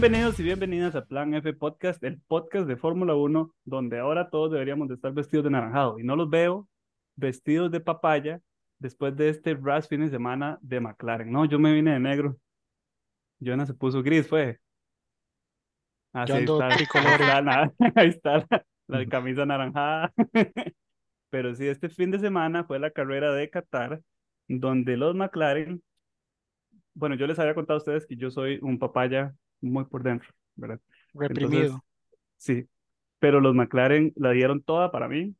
Bienvenidos y bienvenidas a Plan F Podcast, el podcast de Fórmula 1, donde ahora todos deberíamos de estar vestidos de naranjado. Y no los veo vestidos de papaya después de este rush fin de semana de McLaren. No, yo me vine de negro. Jonah se puso gris, fue. Ah, Yo sí, ando está, está, ahí está la, la camisa anaranjada. Pero sí, este fin de semana fue la carrera de Qatar, donde los McLaren, bueno, yo les había contado a ustedes que yo soy un papaya muy por dentro, ¿verdad? Reprimido. Entonces, sí, pero los McLaren la dieron toda para mí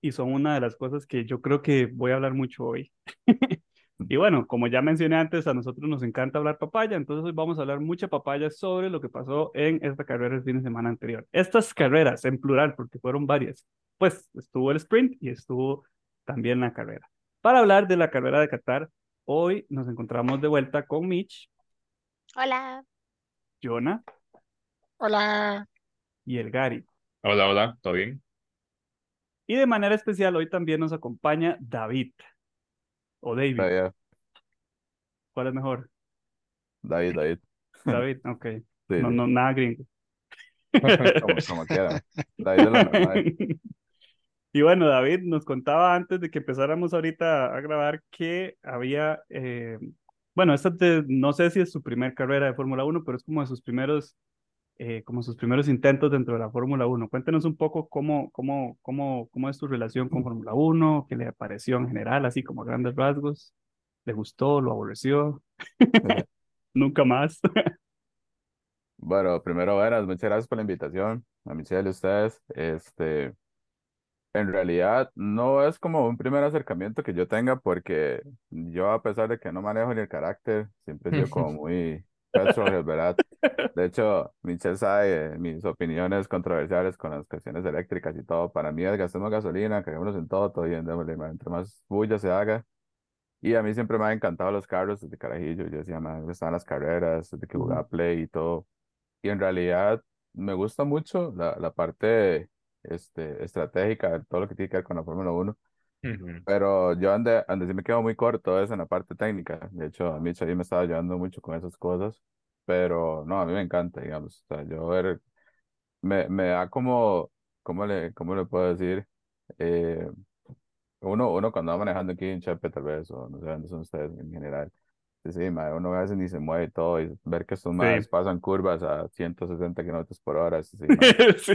y son una de las cosas que yo creo que voy a hablar mucho hoy. Y bueno, como ya mencioné antes, a nosotros nos encanta hablar papaya, entonces hoy vamos a hablar mucha papaya sobre lo que pasó en esta carrera el fin de semana anterior. Estas carreras en plural, porque fueron varias, pues estuvo el sprint y estuvo también la carrera. Para hablar de la carrera de Qatar, hoy nos encontramos de vuelta con Mitch, Hola. Jonah Hola. y el Gary. Hola, hola, ¿todo bien? Y de manera especial hoy también nos acompaña David. O David, David, ¿cuál es mejor? David, David. David, ok. Sí, No, no, nada gringo. como, como quiera. David es lo normal. Y bueno, David nos contaba antes de que empezáramos ahorita a grabar que había, eh, bueno, esta es de- no sé si es su primer carrera de Fórmula 1, pero es como de sus primeros, eh, como sus primeros intentos dentro de la Fórmula 1. Cuéntenos un poco cómo, cómo, cómo, cómo es tu relación con Fórmula 1, qué le pareció en general, así como a grandes rasgos. ¿Le gustó? ¿Lo aborreció? Nunca más. Bueno, primero, buenas, muchas gracias por la invitación. A Michelle y ustedes. Este, en realidad, no es como un primer acercamiento que yo tenga, porque yo, a pesar de que no manejo ni el carácter, siempre he sido como muy ¿verdad? De hecho, Michelle sabe eh, mis opiniones controversiales con las cuestiones eléctricas y todo. Para mí es gastemos gasolina, caguémonos en todo, todo ma, entre más bulla se haga. Y a mí siempre me han encantado los carros desde carajillo. Yo decía, me gustaban las carreras, desde que jugaba Play y todo. Y en realidad me gusta mucho la, la parte este, estratégica todo lo que tiene que ver con la Fórmula 1. Ujú. Pero yo ande, ande sí me quedo muy corto eso en la parte técnica. De hecho, a mí me estaba ayudando mucho con esas cosas. Pero no, a mí me encanta, digamos. O sea, yo ver, me, me da como, ¿cómo le, cómo le puedo decir? Eh, uno, uno cuando va manejando aquí en Chepe, tal vez, o no sé dónde son ustedes en general. Sí, sí, mae, uno a veces ni se mueve y todo, y ver que estos más pasan curvas a 160 kilómetros por hora, sí, sí. Sí.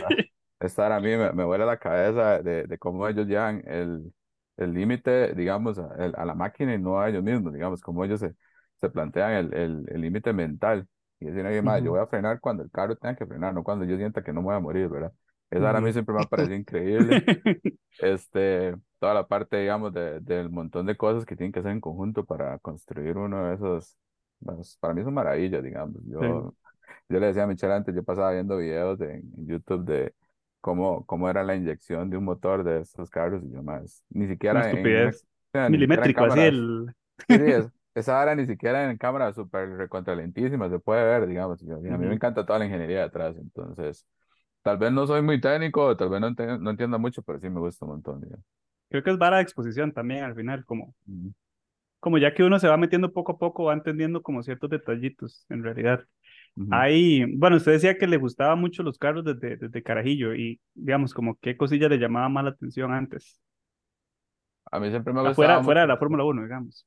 Estar a mí me, me vuela la cabeza de, de cómo ellos llevan el el límite, digamos, a, el- a la máquina y no a ellos mismos, digamos, cómo ellos se, se plantean el el el límite mental. Y decir, oye, mae, yo Ujú. voy a frenar cuando el carro tenga que frenar, no cuando yo sienta que no me voy a morir, ¿verdad? Eso ahora a mí siempre me ha parecido increíble este, toda la parte, digamos, de, del montón de cosas que tienen que hacer en conjunto para construir uno de esos, pues, para mí son maravillas, digamos. Yo, yo le decía a Michelle antes, yo pasaba viendo videos de- en YouTube de cómo, cómo era la inyección de un motor de estos carros y yo más, ni siquiera en, una- estupidez. en Milimétrico, así cámaras, el... sí, sí, es- esa ahora ni siquiera en cámaras súper recontralentísimas se puede ver, digamos. a mí me Ujú. encanta toda la ingeniería detrás, entonces, tal vez no soy muy técnico, tal vez no, ente- no entienda mucho, pero sí me gusta un montón, digamos. Creo que es vara de exposición también al final, como, Ujú. como ya que uno se va metiendo poco a poco, va entendiendo como ciertos detallitos, en realidad. Ahí, bueno, usted decía que le gustaban mucho los carros desde, desde Carajillo y, digamos, como qué cosilla le llamaba más la atención antes. A mí siempre me Afuera, gustado fuera de la Fórmula 1, digamos.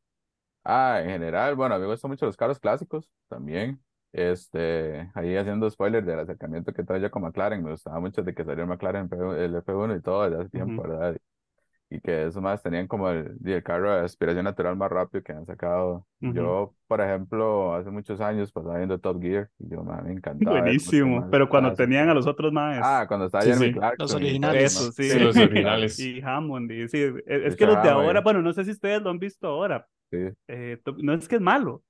Ah, en general, bueno, a mí me gustan mucho los carros clásicos también. Este, ahí haciendo spoiler del acercamiento que trae yo con McLaren, me gustaba mucho de que salió el McLaren F1 el F1 y todo desde hace tiempo, Ujú. ¿verdad? Y que esos más tenían como el, el carro de aspiración natural más rápido que han sacado. Ujú. Yo, por ejemplo, hace muchos años pasaba viendo Top Gear y yo, man, me encantaba Buenísimo, pero cuando tenían a los otros más. Ah, cuando estaba Sí, Jeremy sí. Clarkson Los originales. Eso, sí. Sí, los originales. Y Hammond, y sí, es, es que los de ahora, bueno, no sé si ustedes lo han visto ahora, Sí. eh, no es que es malo,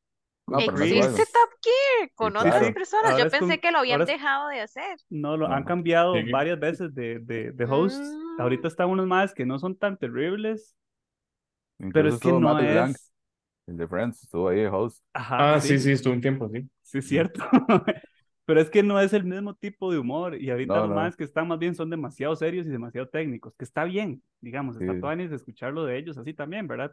No. Existe Top Gear con Sí, otras claro. personas. Ahora Yo con- pensé que lo habían es- dejado de hacer. no lo han cambiado Sí. varias veces de, de. Mm. Ahorita están unos más que no son tan terribles, pero es que no Matthew Blanc, es. el de Friends, estuvo ahí de host. Ajá, Ah, sí, sí, estuvo un tiempo, sí. Sí, es cierto. Pero es que no es el mismo tipo de humor. Y ahorita No, los no. más que están más bien son demasiado serios y demasiado técnicos, que está bien, digamos, está Sí. tuanis de escucharlo de ellos así también, ¿verdad?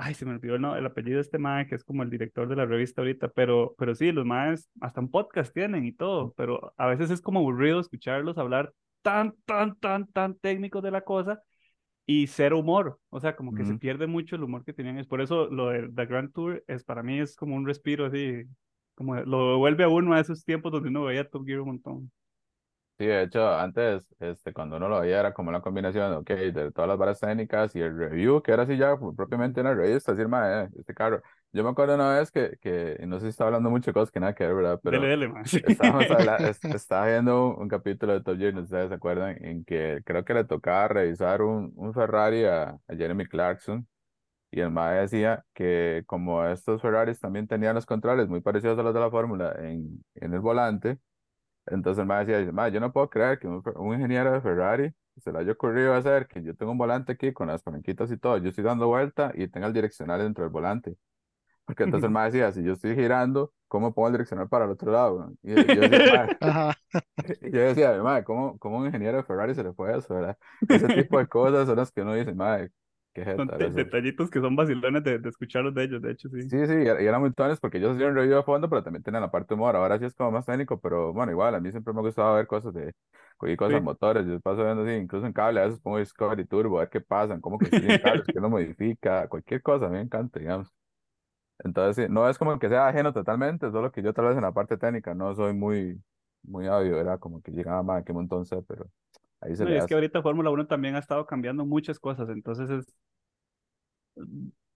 Ay, se me olvidó el, no- el apellido de este mae, que es como el director de la revista ahorita, pero, pero sí, los maes hasta un podcast tienen y todo, pero a veces es como aburrido escucharlos hablar tan, tan, tan, tan técnicos de la cosa y cero humor, o sea, como que se Ujú. pierde mucho el humor que tenían. Es por eso lo de The Grand Tour es para mí es como un respiro así, como lo devuelve a uno a esos tiempos donde uno veía Top Gear un montón. Sí, de hecho, antes, este, cuando uno lo veía era como una combinación, ok, de todas las varas técnicas y el review, que era así ya pues, propiamente una revista, decir, "Mae, eh, este carro. Yo me acuerdo una vez que, que, no sé si estaba hablando mucho de cosas que nada que ver, ¿verdad? Pero Dele, dele, estábamos habla- es- estaba viendo un, un capítulo de Top Gear, no sé si ustedes se acuerdan, en que creo que le tocaba revisar un, un Ferrari a, a Jeremy Clarkson, y el mae decía que como estos Ferraris también tenían los controles muy parecidos a los de la Fórmula en, en el volante, entonces el mae decía, mae, yo no puedo creer que un, un ingeniero de Ferrari se le haya ocurrido hacer que yo tengo un volante aquí con las palanquitas y todo, yo estoy dando vuelta y tenga el direccional dentro del volante. Porque entonces el mae decía, si yo estoy girando, ¿cómo pongo el direccional para el otro lado? Y yo, decía, y yo decía, mae, ¿cómo, cómo un ingeniero de Ferrari se le fue eso, verdad? Ese tipo de cosas son las que uno dice, mae, qué jeta, Son eso". detallitos que son vacilones de, de escucharlos de ellos, de hecho, sí. Sí, sí, y era- y eran muy tones porque ellos hacían review a fondo, pero también tenían la parte de humor. Ahora sí es como más técnico, pero bueno, igual, a mí siempre me ha gustado ver cosas de, cualquier cosa Sí. motores. Yo paso viendo así, incluso en cable, a veces pongo Discovery Turbo, a ver qué pasan, cómo construyen carros, qué lo modifica, cualquier cosa, a mí me encanta, digamos. Entonces, sí, no es como que sea ajeno totalmente, solo que yo tal vez en la parte técnica no soy muy, muy hábil, era como que llegaba más, qué montón sé, pero ahí se No, y le es que ahorita Fórmula 1 también ha estado cambiando muchas cosas, entonces es,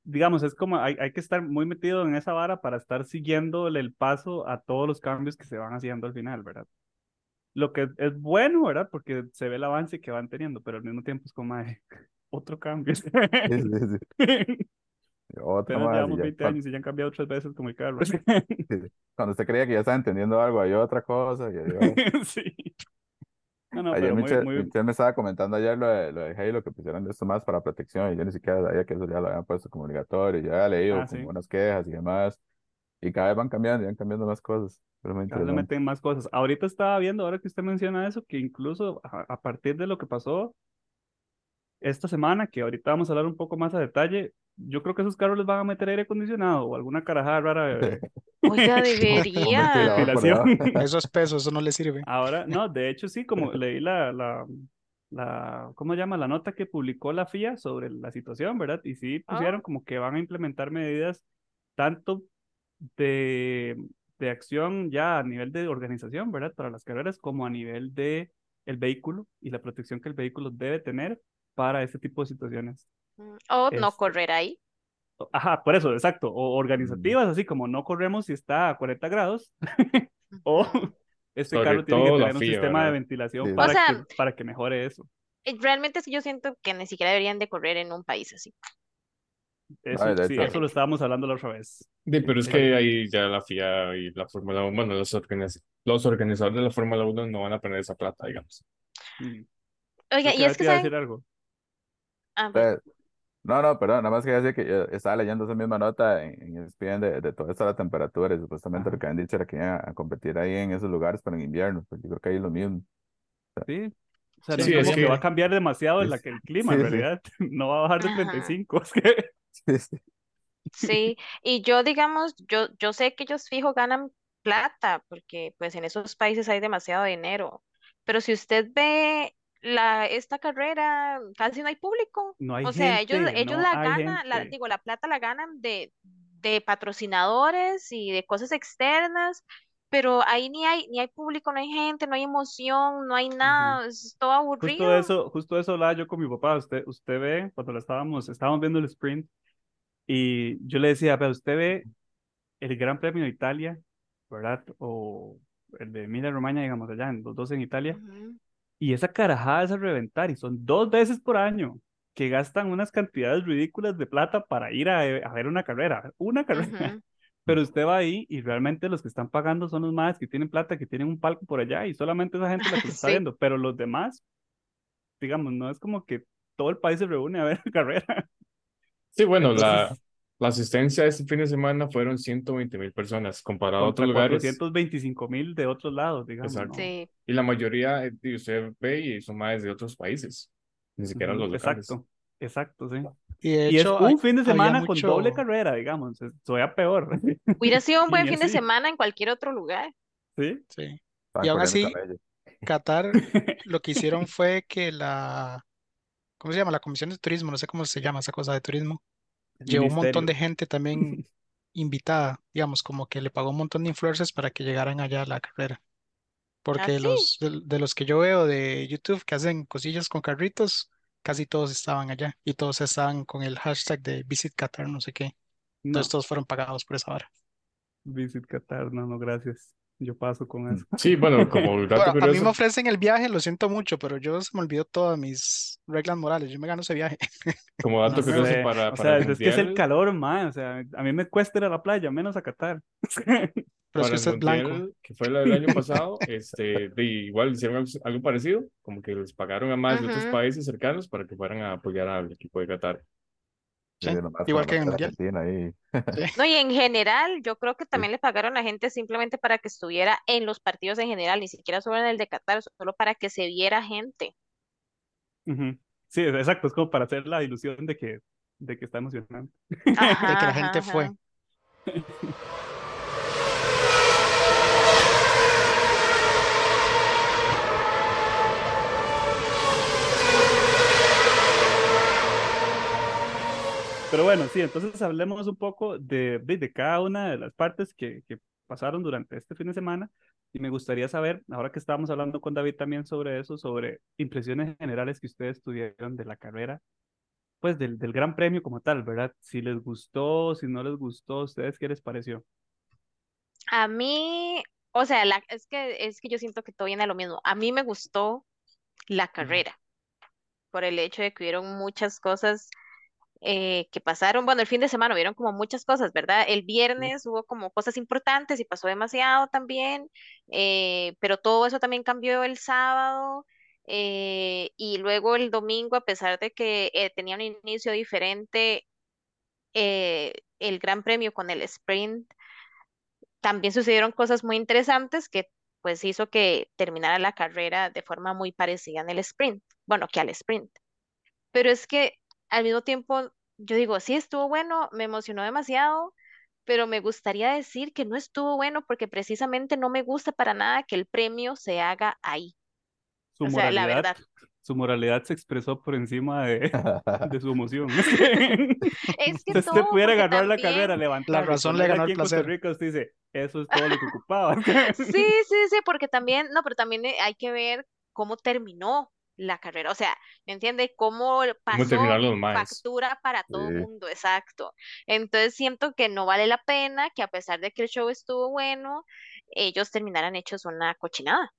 digamos, es como hay, hay que estar muy metido en esa vara para estar siguiéndole el paso a todos los cambios que se van haciendo al final, ¿verdad? Lo que es bueno, ¿verdad? Porque se ve el avance que van teniendo, pero al mismo tiempo es como ay, otro cambio. Sí, sí, sí. Otra y llevamos ya 20 cuando, años y ya han cambiado tres veces como el carro. cuando usted creía que ya estaba entendiendo algo, hay otra cosa, y hay otra. Sí. No, no, Ayer pero muy, Michelle, muy, Michelle me estaba comentando ayer lo de, lo de Halo, que pusieron esto más para protección, y yo ni siquiera sabía que eso ya lo habían puesto como obligatorio, yo había leído Ah, sí. unas quejas y demás, y cada vez van cambiando, y van cambiando más cosas, muy Cada le meten más cosas. Ahorita estaba viendo, ahora que usted menciona eso, que incluso a, a partir de lo que pasó esta semana, que ahorita vamos a hablar un poco más a detalle, yo creo que esos carros les van a meter aire acondicionado o alguna carajada rara de Oiga, debería. por debajo. ventilación. Eso es peso, eso no le sirve. Ahora, no, de hecho sí, como leí la, la, la, ¿cómo se llama? La nota que publicó la FIA sobre la situación, ¿verdad? Y sí pusieron Ah. como que van a implementar medidas tanto de, de acción ya a nivel de organización, ¿verdad? Para las carreras, como a nivel de el vehículo y la protección que el vehículo debe tener para este tipo de situaciones. Mm, O no correr ahí. Ajá, por eso, exacto. O Mm. organizativas, así como no corremos si está a 40 grados, o este Sobre carro tiene que tener un sistema de ventilación Sí. O para sea, que, para que mejore eso. eh, realmente sí yo siento que ni siquiera deberían de correr en un país así. Eso, sí, eso lo estábamos hablando la otra vez. Sí, pero es que ahí ya la FIA y la Fórmula 1, bueno, los, organiz- los organizadores de la Fórmula 1 no van a poner esa plata, digamos. mm. Oiga, y es que saben, decir algo. Ah, pues, no, no, perdón, nada más quería decir que yo estaba leyendo esa misma nota en, en ESPN de, de toda esta la temperatura y supuestamente lo Ajá. que han dicho era que iban a competir ahí en esos lugares, pero en invierno, pues yo creo que ahí es lo mismo. Sí. O sea, no Sí, es es como que que- va a cambiar demasiado Sí, la, que el clima, en sí, sí. realidad. No va a bajar de Ajá. 35. Es que... Sí, sí. sí, y yo digamos, yo, yo sé que ellos fijo ganan plata, porque pues en esos países hay demasiado dinero, pero si usted ve la, esta carrera, casi no hay público. No hay O sea, ellos, gente, ellos no la ganan, la, gente. digo, la plata la ganan de, de patrocinadores y de cosas externas, pero ahí ni hay, ni hay público, no hay gente, no hay emoción, no hay nada, es todo Justo aburrido. eso, justo eso hablaba yo con mi papá. Usted, usted ve, cuando lo estábamos, estábamos viendo el sprint, y yo le decía, pero usted ve el Gran Premio de Italia, ¿verdad? O el de Emilia Romagna, digamos, allá, en los dos en Italia. Y esa carajada es a reventar, y son dos veces por año que gastan unas cantidades ridículas de plata para ir a, a ver una carrera, una carrera. Pero usted va ahí y realmente los que están pagando son los más que tienen plata, que tienen un palco por allá y solamente esa gente la que está viendo. Pero los demás, digamos, no es como que todo el país se reúne a ver la carrera. Sí, bueno, Entonces, la asistencia este fin de semana fueron 120 mil personas, comparado a otros lugares. 425 mil de otros lados, digamos, Exacto. ¿no? Sí, Y la mayoría, eh, usted ve y son más de otros países, ni siquiera los locales. Exacto, exacto, sí. Y de Y es hay- un fin de semana con doble carrera, digamos. Todavía peor. Hubiera sido un Y buen fin de semana en cualquier otro lugar. ¿Sí? Sí. Y aún así. Qatar lo que hicieron fue que la, ¿cómo se llama? La Comisión de Turismo, no sé cómo se llama esa cosa de turismo, llevó un montón de gente también invitada, digamos, como que le pagó un montón de influencers para que llegaran allá a la carrera. Porque ¿Ah, sí? los, de, de los que yo veo de YouTube que hacen cosillas con carritos, casi todos estaban allá y todos estaban con el hashtag de Visit Qatar, no sé qué. No, Entonces todos fueron pagados por esa hora. Visit Qatar, no, no, gracias. Yo paso con eso. Sí, bueno, como dato Bueno, a mí me ofrecen el viaje, lo siento mucho, pero yo se me olvidó todas mis reglas morales. Yo me gano ese viaje. como dato No curioso sé, para, o para sea, el es que es el calor, man. O sea, a mí me cuesta ir a la playa, menos a Qatar. Pero es para que el usted es blanco. que fue la del año pasado, este, de, igual hicieron algo, algo parecido, como que les pagaron a más de otros países cercanos para que fueran a apoyar al equipo de Qatar. Sí, Sí, nomás igual que en el la mundial. Argentina ahí. No, y en general, yo creo que también le pagaron a gente simplemente para que estuviera en los partidos en general, ni siquiera solo en el de Qatar, solo para que se viera gente. Sí, exacto, es como para hacer la ilusión de que, de que está emocionante. De que la gente ajá, fue. ajá. Pero bueno, sí, entonces hablemos un poco de, de, de cada una de las partes que, que pasaron durante este fin de semana. Y me gustaría saber, ahora que estábamos hablando con David también sobre eso, sobre impresiones generales que ustedes tuvieron de la carrera, pues del, del Gran Premio como tal, ¿verdad? Si les gustó, si no les gustó, ¿a ustedes qué les pareció? A mí, o sea, la, es que es que yo siento que todo viene a lo mismo. A mí me gustó la carrera por el hecho de que hubieron muchas cosas eh, que pasaron. Bueno, el fin de semana hubieron como muchas cosas, ¿verdad? El viernes hubo como cosas importantes y pasó demasiado también, eh, pero todo eso también cambió el sábado. eh, y luego el domingo, a pesar de que tenía un inicio diferente, el Gran Premio con el sprint también sucedieron cosas muy interesantes que pues hizo que terminara la carrera de forma muy parecida en el sprint, bueno, que al sprint. Pero es que al mismo tiempo, yo digo, sí estuvo bueno, me emocionó demasiado, pero me gustaría decir que no estuvo bueno porque precisamente no me gusta para nada que el premio se haga ahí. Su O sea, la moralidad, verdad. su moralidad se expresó por encima de, de su emoción. Es que Si usted todo, pudiera ganar la carrera, levantar razón le ganó el Costa placer. Rica, usted dice, eso es todo lo que ocupaba. Sí, sí, sí, porque también, no, pero también eh, hay que ver cómo terminó la carrera, o sea, ¿me entiende? Cómo ¿Cómo pasó factura para todo el Sí. mundo, exacto. Entonces siento que no vale la pena que a pesar de que el show estuvo bueno, ellos terminaran hechos una cochinada.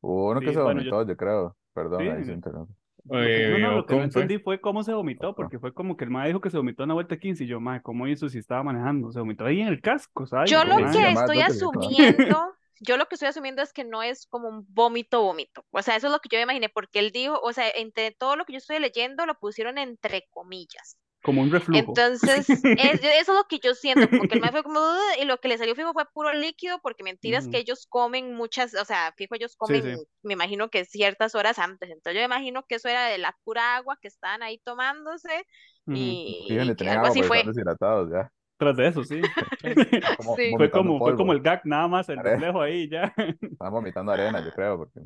Hubo uno que Sí, se bueno, yo- vomitó, yo creo. Perdón, Sí. ahí se interrumpe. Lo que- no, no, Eh, lo que no Ocon fue. entendí fue cómo se vomitó, porque fue como que el mae dijo que se vomitó en la vuelta 15 y yo, mae, ¿cómo hizo si estaba manejando? Se vomitó ahí en el casco, ¿sabes? Yo lo que estoy asumiendo, yo lo que estoy asumiendo es que no es como un vómito, vómito. O sea, eso es lo que yo me imaginé, porque él dijo, o sea, entre todo lo que yo estoy leyendo lo pusieron entre comillas. Como un reflujo. Entonces, es- eso es lo que yo siento, como que el mae fue como, y lo que le salió fijo fue puro líquido, porque mentiras que ellos comen muchas, o sea, fijo, ellos comen, sí. me imagino que ciertas horas antes. Entonces, yo me imagino que eso era de la pura agua que estaban ahí tomándose, y, algo así fue. estaban deshidratados ya. Tras de eso, sí. Como Sí. Fue como, fue como el gag, nada más el reflejo ahí ya. Estaban vomitando arena, yo creo, porque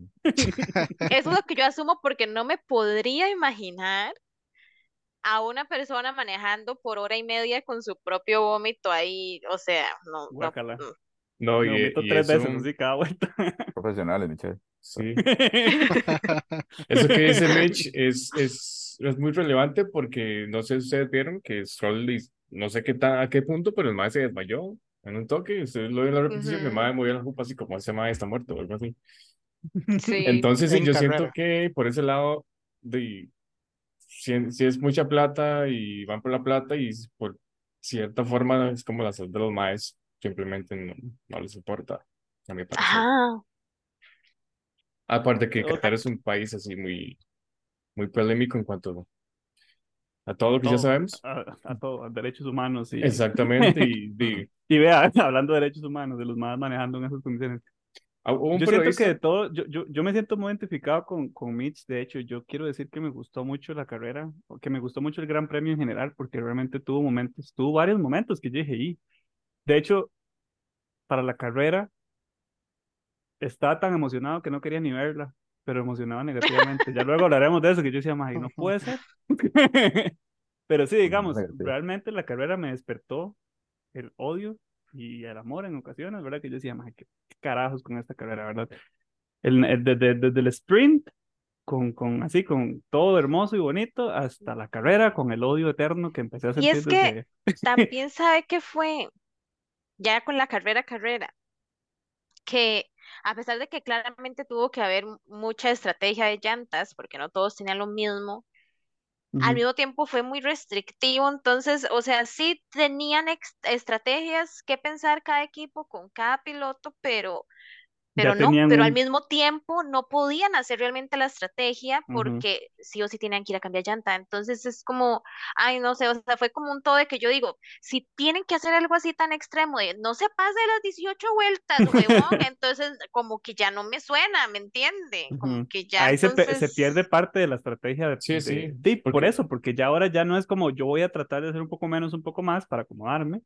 Eso es lo que yo asumo porque no me podría imaginar a una persona manejando por hora y media con su propio vómito ahí, o sea, no, no, Guácala. no. No, y, vomito y tres veces así cada vuelta. profesionales, Michelle. sí. Eso que dice Mitch es, es, es muy relevante porque no sé si ustedes vieron que Stroll, no sé qué tan, a qué punto, pero el mae se desmayó en un toque. Ustedes lo ven en la repetición, el Ujú. mae movió la jupa así como ese mae está muerto o algo así. Sí. Entonces, sí, en yo siento que por ese lado, de, si, si es mucha plata y van por la plata y por cierta forma es como la salud de los maes, simplemente no, no les importa, a mi parecer. Ajá. Aparte que Qatar es un país así muy, muy polémico en cuanto a todo lo que ya sabemos. A, a todo, a derechos humanos. Y, Exactamente, y, y vea, hablando de derechos humanos, de los más manejando en esas condiciones. Ah, un Yo siento que de todo, yo, yo, yo me siento muy identificado con, con Mitch. De hecho, yo quiero decir que me gustó mucho la carrera, que me gustó mucho el Gran Premio en general, porque realmente tuvo momentos, tuvo varios momentos que yo dije, y de hecho, para la carrera, estaba tan emocionado que no quería ni verla, pero emocionado negativamente. Ya luego hablaremos de eso, que yo decía, "Mae, no puede ser. Pero sí, digamos, realmente la carrera me despertó el odio y el amor en ocasiones, ¿verdad? Que yo decía, "Mae, qué qué carajos con esta carrera, ¿verdad? El, el- desde, desde el sprint, con, con así, con todo hermoso y bonito, hasta la carrera, con el odio eterno que empecé a Y sentir es que desde... también sabe que fue ya con la carrera carrera, que a pesar de que claramente tuvo que haber mucha estrategia de llantas, porque no todos tenían lo mismo, al mismo tiempo fue muy restrictivo, entonces, o sea, sí tenían estrategias que pensar cada equipo con cada piloto, pero, pero Ya no, pero al mismo tiempo no podían hacer realmente la estrategia porque sí o sí tenían que ir a cambiar llanta, entonces es como, ay, no sé, o sea, fue como un todo de que yo digo, si tienen que hacer algo así tan extremo de no se pase las 18 vueltas, huevón, entonces como que ya no me suena, ¿me entiende? Como que ya Ahí se, pe- se entonces... pierde parte de la estrategia de, Sí, de- sí, de- por eso, porque ya ahora ya no es como yo voy a tratar de hacer un poco menos, un poco más para acomodarme,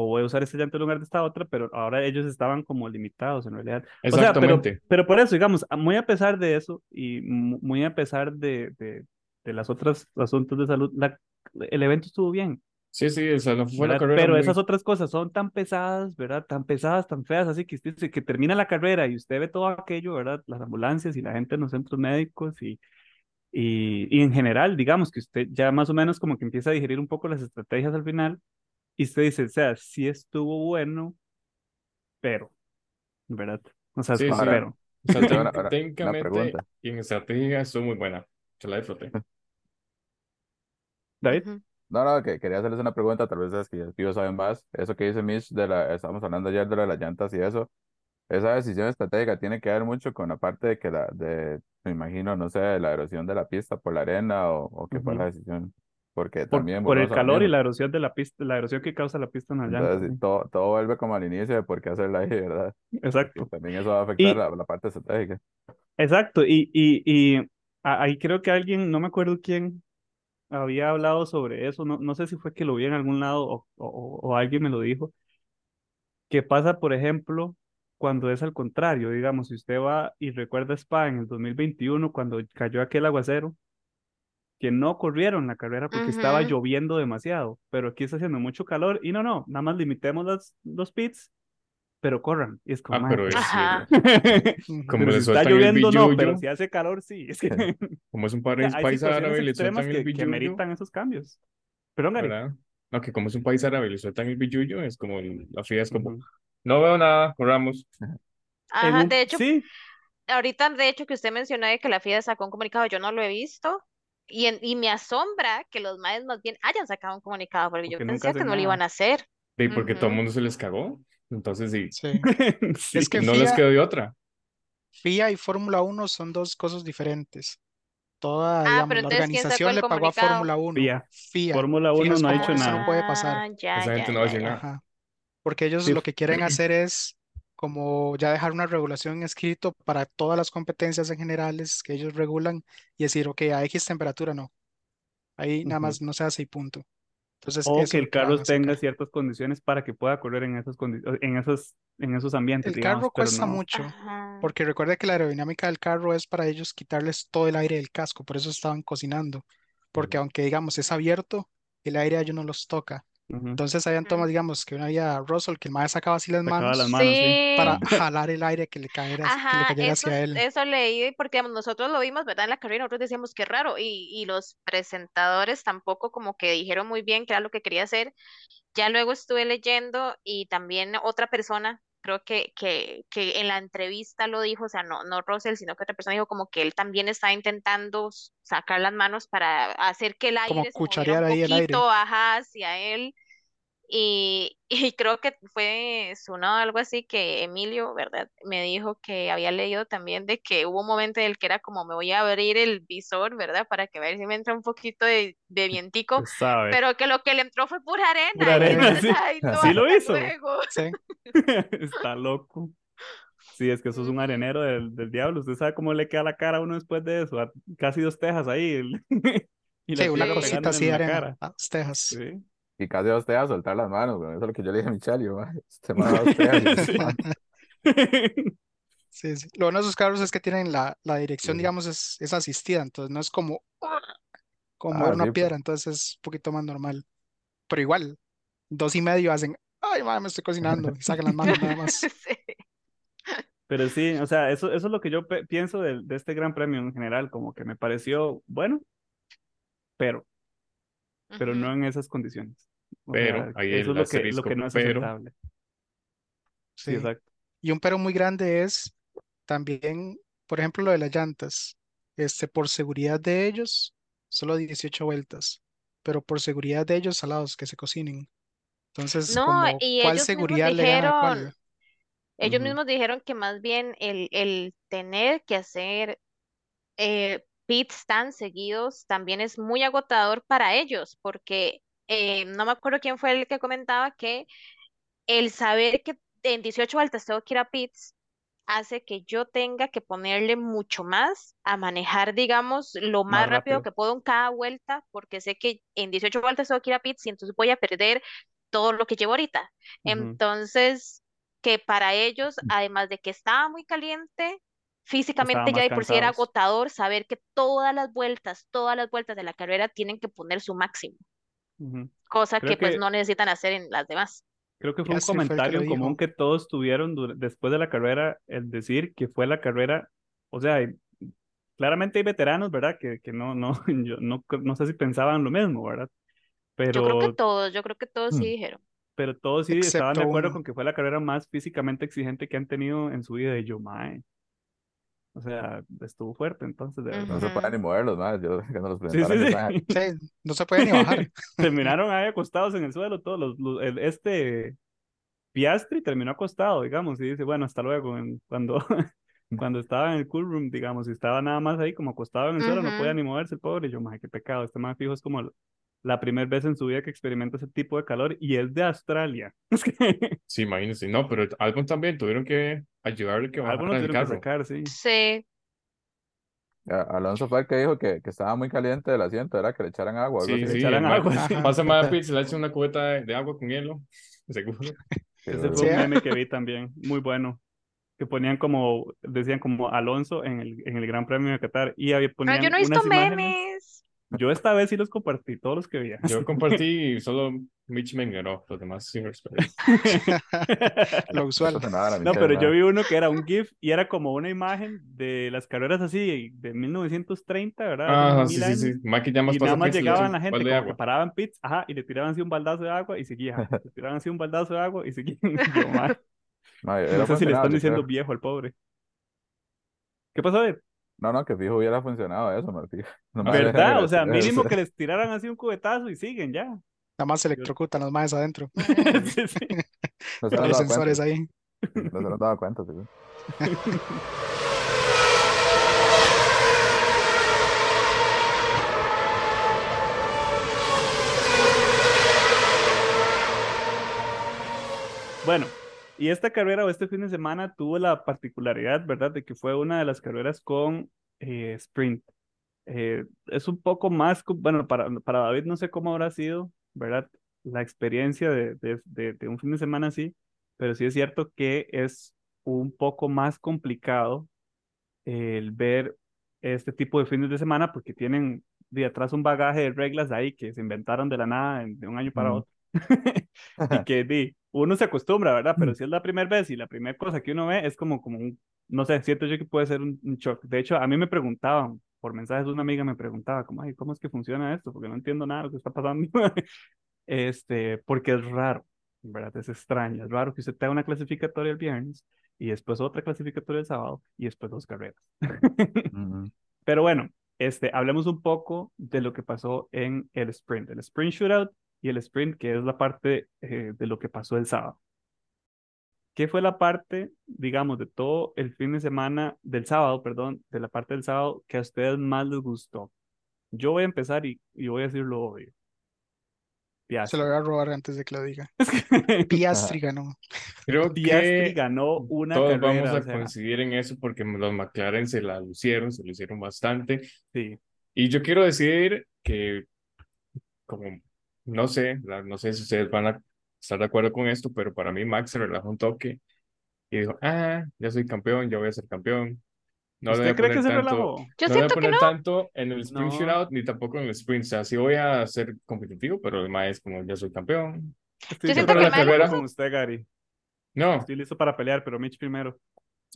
o voy a usar este llanta en lugar de esta otra, pero ahora ellos estaban como limitados en realidad. O sea, pero, Exactamente. pero por eso, digamos, muy a pesar de eso y mu- muy a pesar de, de, de las otras asuntos de salud, la- el evento estuvo bien. Sí, sí, esa no fue la carrera Pero muy- esas otras cosas son tan pesadas, ¿verdad? Tan pesadas, tan feas, así que usted que termina la carrera y usted ve todo aquello, ¿verdad? Las ambulancias y la gente en los centros médicos y, y, y en general, digamos que usted ya más o menos como que empieza a digerir un poco las estrategias al final y usted dice, o sea, sí estuvo bueno, pero, ¿verdad? O sea, Sí, sí. pero. O sea, Ahora- ahora, técnicamente pregunta. y en estrategia estuvo muy buena. Se la disfruté. David. No, no, que quería hacerles una pregunta, tal vez es que ya tíos saben más. Eso que dice Mitch de la, estamos hablando ayer de lo de las llantas y eso. Esa decisión estratégica tiene que ver mucho con la parte de que la, de, me imagino, no sé, la erosión de la pista por la arena o, o qué fue la decisión. Porque por, también por el calor y la erosión de la pista, la erosión que causa la pista en llantas. Entonces, todo, todo vuelve como al inicio de por qué hacerla ahí, ¿verdad? sí. Que Exacto. también eso va a afectar Y, la, la parte estratégica. Exacto, y, y, y ahí creo que alguien, no me acuerdo quién, había hablado sobre eso, no, no sé si fue que lo vi en algún lado o, o, o alguien me lo dijo, que pasa, por ejemplo, cuando es al contrario, digamos, si usted va y recuerda Spa en el 2021, cuando cayó aquel aguacero, que no corrieron la carrera porque estaba Ujú. lloviendo demasiado, pero aquí está haciendo mucho calor y no, no, nada más limitemos las, los pits, pero corran, y es como, Ah, "Mae, pero es Ajá. Ujú. como pero le si está el lloviendo, no, pero si hace calor, sí. Es que como es un o sea, país, árabe le sueltan el que, que billuyo, meritan esos cambios. Perdón, Gary. No, que como es un país árabe le sueltan el billuyo, es como el- la FIA es como, Ujú. no veo nada, corramos. Ajá, un- de hecho, sí, ahorita de hecho que usted mencionó de que la FIA sacó un comunicado, yo no lo he visto. Y, en- y me asombra que los maes más bien hayan sacado un comunicado, porque yo porque nunca pensé que hacen no lo iban nada. a hacer. Y porque todo el mundo se les cagó. Entonces, sí, Sí. Sí. Es que no les FIA, quedó de otra. FIA y Fórmula 1 son dos cosas diferentes. Toda, Ah, digamos, pero la entonces, ¿quién sacó organización le pagó a? Fórmula 1. FIA. FIA. Fórmula FIA 1 es no ha dicho eso no nada. puede pasar. Ah, ya, Esa gente ya, no va a decir nada. Porque ellos Sí, lo que quieren hacer es como ya dejar una regulación escrito para todas las competencias en generales que ellos regulan y decir, ok, a X temperatura no. Ahí nada más no se hace y punto. Entonces, O eso que el carro a tenga ciertas condiciones para que pueda correr en esas en esos, en esos ambientes, El digamos, carro cuesta no. mucho, Ajá. porque recuerda que la aerodinámica del carro es para ellos quitarles todo el aire del casco, por eso estaban cocinando, porque aunque digamos es abierto, el aire a ellos no los toca. Entonces habían tomas, digamos, que había Russell, que el mae sacaba así las Sacaba las manos manos, sí. Sí. para jalar el aire que le cayera, que le Ajá, cayera eso, hacia él. eso leí porque digamos, nosotros lo vimos, ¿verdad? En la carrera, nosotros decíamos que raro, y, y los presentadores tampoco como que dijeron muy bien qué era lo que quería hacer. Ya luego estuve leyendo y también otra persona, creo que, que, que en la entrevista lo dijo, o sea, no, no Russell, sino que otra persona dijo como que él también está intentando sacar las manos para hacer que el Como aire se moviera un ahí el aire. poquito, ajá, hacia él. Y, y creo que fue sonado algo así que Emilio, ¿verdad? Me dijo que había leído también de que hubo un momento en el que era como me voy a abrir el visor, ¿verdad? Para que ver si me entra un poquito de, de vientico, sabe. pero que lo que le entró fue pura arena. Pura y arena, entonces, sí. ay, no, Sí lo hizo. luego. Sí. Está loco. Sí, es que eso es un arenero del, del diablo. Usted sabe cómo le queda la cara a uno después de eso. a- Casi dos tejas ahí. y Sí, una cosita así de arena, cara. tejas. Sí. Y casi a usted a soltar las manos, güey. Eso es lo que yo le dije a Michelle. Yo, "Mae, este man a usted, yo, Sí. Sí, sí. Lo bueno de esos carros es que tienen la, la dirección, Sí. digamos, es, es asistida, entonces no es como, como Ah, una sí, pues. piedra, entonces es un poquito más normal. Pero igual, dos y medio hacen, ay, madre, me estoy cocinando, y sacan las manos nada más. Sí. Pero sí, o sea, eso, eso es lo que yo pienso de, de este gran premio en general, como que me pareció bueno, pero, pero no en esas condiciones. O Pero, sea, ahí eso el es lo que, lo asterisco, que no es pero. aceptable. Sí, Sí. exacto. Y un pero muy grande es también, por ejemplo, lo de las llantas. Este, por seguridad de ellos, solo 18 vueltas, pero por seguridad de ellos, salados, que se cocinen. Entonces, No, como, y ¿cuál ellos mismos seguridad le gana a dijeron, cuál? ellos mismos dijeron que más bien el, el tener que hacer eh, pits tan seguidos también es muy agotador para ellos, porque eh, no me acuerdo quién fue el que comentaba que el saber que en 18 vueltas tengo que ir a pits hace que yo tenga que ponerle mucho más a manejar, digamos, lo Más más rápido rápido. que puedo en cada vuelta, porque sé que en 18 vueltas tengo que ir a pits y entonces voy a perder todo lo que llevo ahorita. Entonces, que para ellos, además de que estaba muy caliente, físicamente ya de por sí era agotador saber que todas las vueltas, todas las vueltas de la carrera tienen que poner su máximo, Ujú. cosa Creo que pues que, no necesitan hacer en las demás. creo que fue un que comentario en común que todos tuvieron después de la carrera, el decir que fue la carrera, o sea, hay- claramente hay veteranos, ¿verdad? Que, que no, no, yo no, no sé si pensaban lo mismo, ¿verdad? Yo creo que Pero, todos, yo creo que todos sí Hmm. dijeron. pero todos sí estaban Excepto de acuerdo uno. con que fue la carrera más físicamente exigente que han tenido en su vida. Y yo, mae, o sea, estuvo fuerte entonces, de verdad. No se pueden ni Ujú. moverlos, más. Yo cuando los Sí, sí, sí. Sí, no se puede ni bajar. Terminaron ahí acostados en el suelo todos los, los- el- este Piastri terminó acostado, digamos, y dice, bueno, hasta luego, cuando, cuando estaba en el cool room, digamos, y estaba nada más ahí como acostado en el suelo, no podía ni moverse el pobre, y yo, mae, qué pecado, este más fijo es como la, primera vez en su vida que experimenta ese tipo de calor, y es de Australia. Que Sí, imagínense. No, pero Albon también tuvieron que ayudarle que algunos bajara el tuvieron que carro. sacar, sí. Sí, Alonso fue el que dijo que, que estaba muy caliente el asiento, era que le echaran agua Sí, así. le sí, echaran el agua, sí. Pasa más a pits, le echa una cubeta de, de agua con hielo, seguro. Sí, Ese sí, fue Sí, un meme que vi también, muy bueno, que ponían como, decían como Alonso en el, en el Gran Premio de Qatar, y ahí Ah, yo ponían no he visto memes. Yo esta vez sí los compartí, todos los que veía. Yo compartí y solo Mitch me ignoró, los demás sí respeto. Lo No usual. nada, No, pero yo vi uno que era un GIF y era como una imagen de las carreras así de 1930, ¿verdad? Ah, sí, sí, sí. que ya más Y nada más llegaban la gente, como que paraban pits, ajá, y le tiraban así un baldazo de agua y seguían. Le tiraban así un baldazo de agua y seguían. Yo, "Ma, Mae, no sé si le están diciendo viejo al pobre. ¿Qué pasó? Ed? No, no, que fijo hubiera funcionado eso, Martín. No ¿Verdad? O sea, mínimo eso. que les tiraran así un cubetazo y siguen ya. Nada más se electrocutan los maes adentro. Sí, sí. No se nos Los cuenta. sensores ahí. No se nos daba cuenta, sí. Bueno, y esta carrera o este fin de semana tuvo la particularidad, ¿verdad?, de que fue una de las carreras con eh, sprint. Eh, es un poco más, bueno, para, para David no sé cómo habrá sido, ¿verdad?, la experiencia de, de, de, de un fin de semana así, pero sí es cierto que es un poco más complicado el ver este tipo de fines de semana porque tienen de atrás un bagaje de reglas ahí que se inventaron de la nada en- de un año para otro. y que di, uno se acostumbra, ¿verdad? Pero si es la primera vez y la primera cosa que uno ve es como, como un, no sé, siento yo que puede ser un, un shock. De hecho, a mí me preguntaban, por mensajes una amiga me preguntaba, como, ay, ¿cómo es que funciona esto? Porque no entiendo nada de lo que está pasando. este, porque es raro, ¿verdad? Es extraño, es raro que usted tenga una clasificatoria el viernes y después otra clasificatoria el sábado y después dos carreras. Ujú. Pero bueno, este, hablemos un poco de lo que pasó en el sprint, el sprint shootout y el sprint, que es la parte eh, de lo que pasó el sábado. ¿Qué fue la parte, digamos, de todo el fin de semana, del sábado, perdón, de la parte del sábado que a ustedes más les gustó? Yo voy a empezar y, y voy a decir lo obvio. Se lo Piastri. voy a robar antes de que lo diga. Piastri ganó. Creo Piastri que ganó una todos carrera, vamos a o sea, coincidir en eso porque los McLaren se la lucieron, se lucieron bastante. sí. Y yo quiero decir que, como, no sé, la- no sé si ustedes van a estar de acuerdo con esto, pero para mí Max se relajó un toque y dijo, ah, ya soy campeón, ya voy a ser campeón. No ¿Usted a cree que poner se tanto, relajó? Yo no le voy a siento que poner no. tanto en el sprint No. shootout ni tampoco en el sprint. O sea, sí voy a ser competitivo, pero además es como ya soy campeón. Estoy Yo siento que mae lo con usted, Gary. No, Estoy listo para pelear, pero Mitch primero.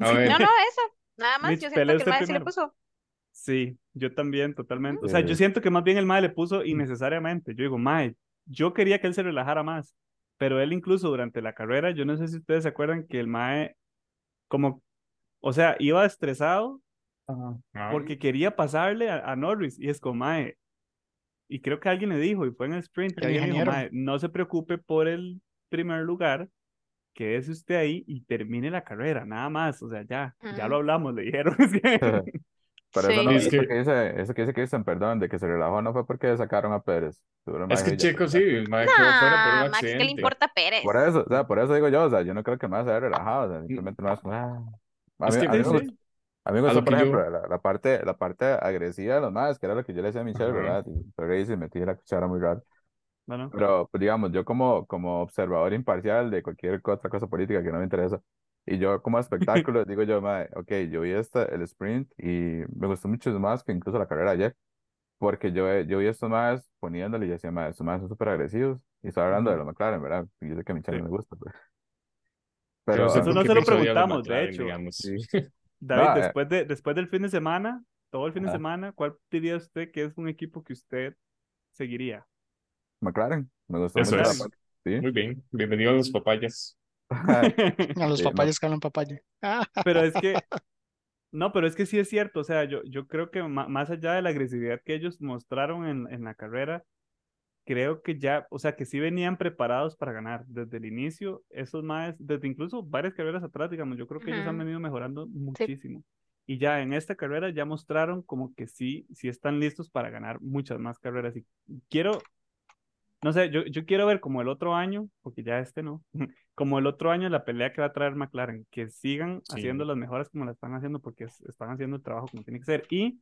a ver, No, no, eso. Nada más. Mitch, Yo siento que el usted mae sí le puso. Sí, yo también, totalmente. O sea, yo siento que más bien el Mae le puso innecesariamente. Yo digo, Mae, yo quería que él se relajara más, pero él incluso durante la carrera, yo no sé si ustedes se acuerdan que el Mae, como, o sea, iba estresado ah, porque quería pasarle a, a Norris y es como, Mae, y creo que alguien le dijo, y fue en el sprint, que El alguien dijo, ingeniero. Mae, no se preocupe por el primer lugar, quédese usted ahí y termine la carrera, nada más, o sea, ya, ya lo hablamos, le dijeron. es Pero eso, Sí. no, Es eso que- que dice, eso que dice Cristian, perdón, de que se relajó no fue porque sacaron a Pérez. Es que Checo sí, el mae quedó fuera por Nah, un Max, ¿qué le importa a Pérez? Por eso, o sea, por eso digo yo, o sea, yo no creo que más se haya relajado, o sea, simplemente más ah. A Es mí, que a mí me a mí por que yo- ejemplo, la, la parte, la parte agresiva de los más, que era lo que yo le decía a Michelle, Ajá. ¿verdad? Y por ahí se la cuchara muy raro. Bueno, Pero, pues, digamos, yo como, como observador imparcial de cualquier otra cosa política que no me interesa, y yo como espectáculo, digo yo, mae, ok, yo vi esta, el sprint y me gustó mucho más que incluso la carrera de ayer, porque yo, yo vi estos más poniéndole y yo decía, mae, estos más son súper agresivos, y estaba hablando de los McLaren, ¿verdad? Y yo sé que a Michelle Sí. no me gusta, pues. Pero, Eso no se lo preguntamos, de McLaren, hecho. digamos. Sí. David, No, eh. después, de, después del fin de semana, todo el fin de semana, ¿cuál diría usted que es un equipo que usted seguiría? McLaren, me gustó Eso mucho es. Sí. Muy bien, bienvenido a los papayas. A los Sí, no. papayas que hablan papaya. Pero es que, no, pero es que sí es cierto, o sea, yo, yo creo que más allá de la agresividad que ellos mostraron en, en la carrera, creo que ya, o sea, que sí venían preparados para ganar desde el inicio, esos más, desde incluso varias carreras atrás, digamos, yo creo que ellos han venido mejorando muchísimo. Y ya en esta carrera ya mostraron como que sí, sí están listos para ganar muchas más carreras. Y quiero, no sé, yo, yo quiero ver como el otro año, porque ya este no, como el otro año la pelea que va a traer McLaren, que sigan Sí. haciendo las mejoras como la están haciendo, porque es- están haciendo el trabajo como tiene que ser. Y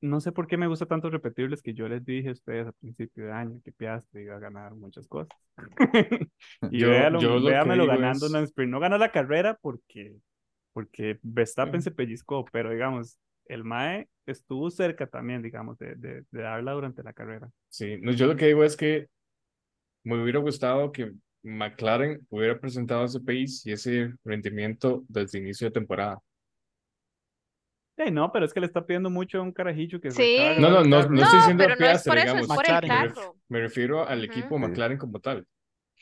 no sé por qué me gusta tanto repetirles que yo les dije a ustedes a principio de año que Piastri iba a ganar muchas cosas. y Yo- véalo, yo lo véamelo digo ganando es- en sprint. No ganó la carrera porque, porque Verstappen Mm. se pellizcó, pero digamos, el Mae estuvo cerca también, digamos, de, de, de darla durante la carrera. Sí, no, yo lo que digo es que me hubiera gustado que McLaren hubiera presentado ese pace y ese rendimiento desde inicio de temporada. Eh, no, pero es que le está pidiendo mucho a un carajillo que se Sí. de No, no, el no, carro. no estoy diciendo pero no es Piastri, por eso, es digamos. por el McLaren. Me, ref- carro. me refiero al equipo Sí. McLaren como tal.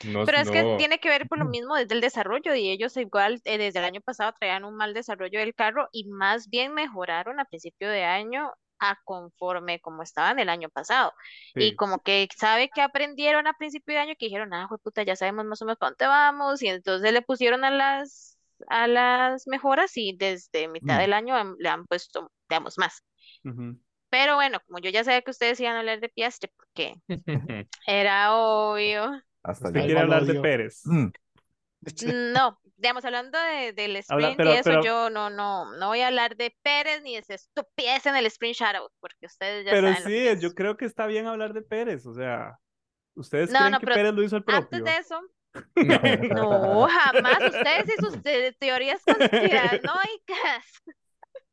No, Pero es que no- tiene que ver por lo mismo desde el desarrollo y ellos igual eh, desde el año pasado traían un mal desarrollo del carro y más bien mejoraron a principio de año a conforme como estaban el año pasado. Y Sí. como que sabe que aprendieron a principio de año que dijeron, ah, puta, ya sabemos más o menos para dónde vamos y entonces le pusieron a las a las mejoras y desde mitad Mm. del año han- le han puesto, digamos, más. Pero bueno, como yo ya sabía que ustedes iban a hablar de Piastri porque era obvio. Hasta Usted quiere hablar de. Pérez. Mm, No, digamos, hablando de, del Habla- sprint pero- y eso, pero- yo no, no, no voy a hablar de Pérez ni de esa estupidez en el sprint shoutout, porque ustedes ya Pero saben lo sí, yo creo que está bien hablar de Pérez, o sea, ¿ustedes No, creen no, que pero Pérez lo hizo el propio? Antes de eso, No. no, jamás ustedes y sus te- teorías conspiranoicas.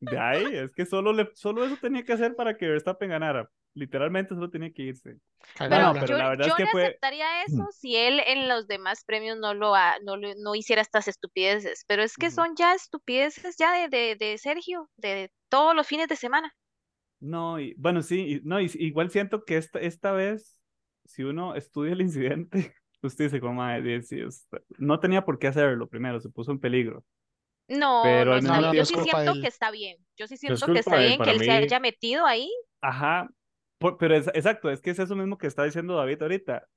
De ahí, es que solo, le, solo eso tenía que hacer para que Verstappen ganara. Literalmente solo tenía que irse. Cagada. Pero, no, pero yo, la verdad es yo que le fue- aceptaría eso si él en los demás premios no lo ha- no, lo- no hiciera estas estupideces, pero es que son ya estupideces ya de, de, de Sergio, de todos los fines de semana. No, y, bueno, sí, y- no, y, igual siento que esta, esta vez, si uno estudia el incidente, usted dice, como, "Mae, di- sí, es- no tenía por qué hacerlo primero, se puso en peligro. No, Pero no, al está mismo bien. tiempo- Yo es sí de siento él. que está bien. Yo sí siento que culpa está de él, bien que para él se mí- haya metido ahí. Ajá, por- pero es, exacto, es que es eso mismo que está diciendo David ahorita.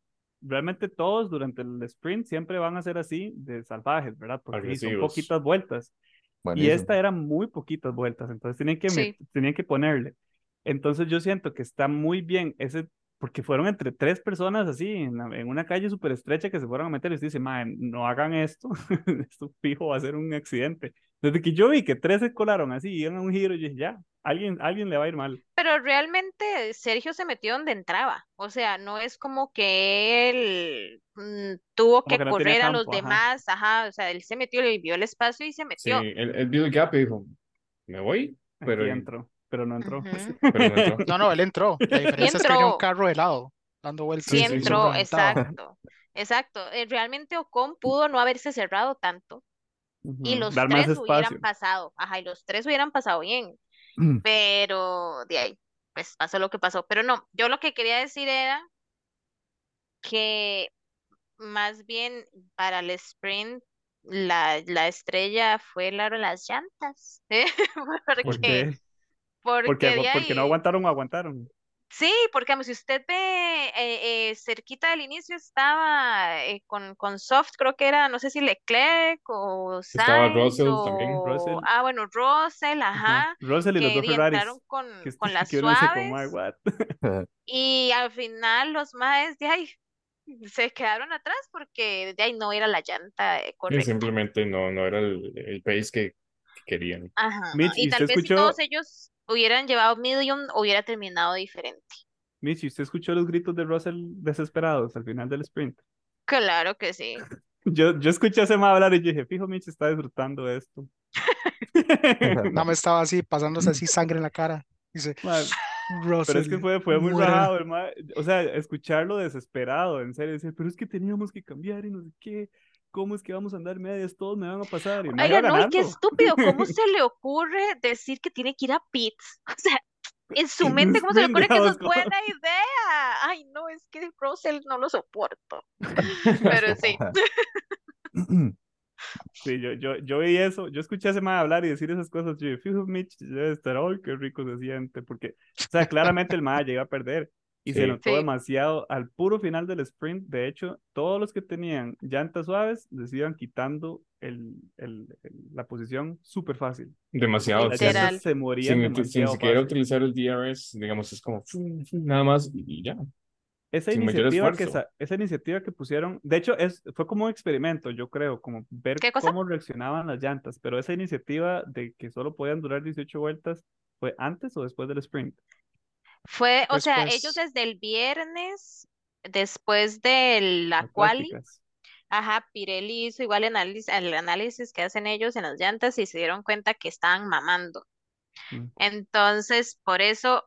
Realmente todos durante el sprint siempre van a ser así de salvajes, ¿verdad? Porque sí, son Agresivos. poquitas vueltas. Y buenísimo. esta era muy poquitas vueltas, entonces tenían que, Sí. tenían que ponerle. Entonces yo siento que está muy bien ese porque fueron entre tres personas así, en, la- en una calle súper estrecha que se fueron a meter y usted dice, mae, no hagan esto, esto fijo va a ser un accidente. Desde que yo vi que tres se colaron así, iban a un giro, yo dije, ya, alguien, alguien le va a ir mal. Pero realmente Sergio se metió donde entraba. O sea, no es como que él mm, tuvo Como que que no correr a los campo, ajá. demás. Ajá, o sea, él se metió, le vio el espacio y se Sí, metió. él, él vio el gap y dijo, me voy, pero, Aquí entró, pero no entró. Pero no entró. No, no, él entró. La diferencia es que había un carro de lado dando vueltas. Sí Sí, entró, exacto. Exacto. Eh, Realmente Ocon pudo no haberse cerrado tanto y los Dar tres hubieran pasado. Ajá, y los tres hubieran pasado bien. Pero de ahí, pues pasó lo que pasó. Pero no, yo lo que quería decir era que más bien para el sprint la, la estrella fue la, las llantas. ¿eh? ¿Por Porque? Porque Porque, de porque no ahí, aguantaron o aguantaron. sí, porque si usted ve eh, eh, cerquita del inicio estaba eh, con, con Soft, creo que era, no sé si Leclerc o Estaba Sainz Russell también. o, Russell. ah, bueno, Russell, Ajá. ajá, Russell y los dos Ferraris. con, Que, con las que uno dice como, "Ay, suaves. what?" Y al final los maes de ahí se quedaron atrás porque de ahí no era la llanta eh, Y correcta. simplemente no, no era el, el pace que, que querían. Ajá. Mitch, Y ¿y tal vez si escuchó, todos ellos hubieran llevado medium, hubiera terminado diferente. Mitch, ¿y usted escuchó los gritos de Russell desesperados al final del sprint? Claro que sí. Yo, yo escuché a ese ma hablar y dije, fijo, Mitch está disfrutando de esto. No me estaba así, pasándose así sangre en la cara. Dice, Ma, Pero es que Russell, fue, fue muy muera". rajado, ma- O sea, escucharlo desesperado, en serio, decir, pero es que teníamos que cambiar y no sé qué. ¿Cómo es que vamos a andar medias? Todos me van a pasar. Y iba Oiga, no, y qué estúpido, ¿cómo se le ocurre decir que tiene que ir a pits? O sea, en su mente, ¿cómo se le ocurre que eso es buena idea? Ay, no, es que Russell no lo soporto. Pero sí. Sí, yo, yo, yo vi eso, yo escuché a ese man hablar y decir esas cosas, yo dije, Mitch debe estar, ay, qué rico se siente, porque, o sea, claramente el man llega a perder y se Sí. notó Sí. demasiado al puro final del sprint, de hecho, todos los que tenían llantas suaves les iban quitando el, el, el- la posición súper fácil, Demasiado. las llantas se morían Sin, sin demasiado siquiera fácil. utilizar el DRS, digamos, es como nada más y ya. Esa sin iniciativa que, esa iniciativa que pusieron, de hecho, es, fue como un experimento, yo creo, como ver cómo reaccionaban las llantas, pero esa iniciativa de que solo podían durar 18 vueltas, ¿fue antes o después del sprint? Fue, o sea, ellos desde el viernes, después de la quali, ajá, Pirelli hizo igual el análisis, el análisis que hacen ellos en las llantas y se dieron cuenta que estaban mamando. Mm. Entonces, por eso,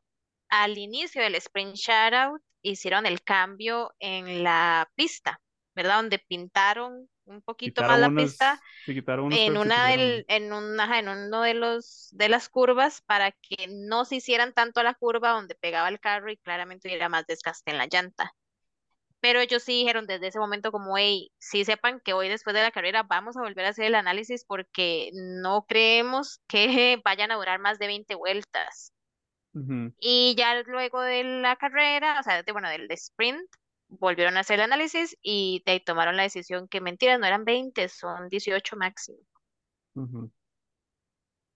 al inicio del sprint shoutout, hicieron el cambio en la pista, ¿verdad? Donde pintaron un poquito más la unos, pista en una del, en un, ajá, en uno de los de las curvas para que no se hicieran tanto a la curva donde pegaba el carro y claramente hubiera más desgaste en la llanta. Pero ellos sí dijeron desde ese momento como, hey, sí sepan que hoy después de la carrera vamos a volver a hacer el análisis porque no creemos que vayan a durar más de 20 vueltas. Y ya luego de la carrera, o sea, de, bueno, del de sprint, volvieron a hacer el análisis y tomaron la decisión que mentiras, no eran 20, son 18 máximo. ujú.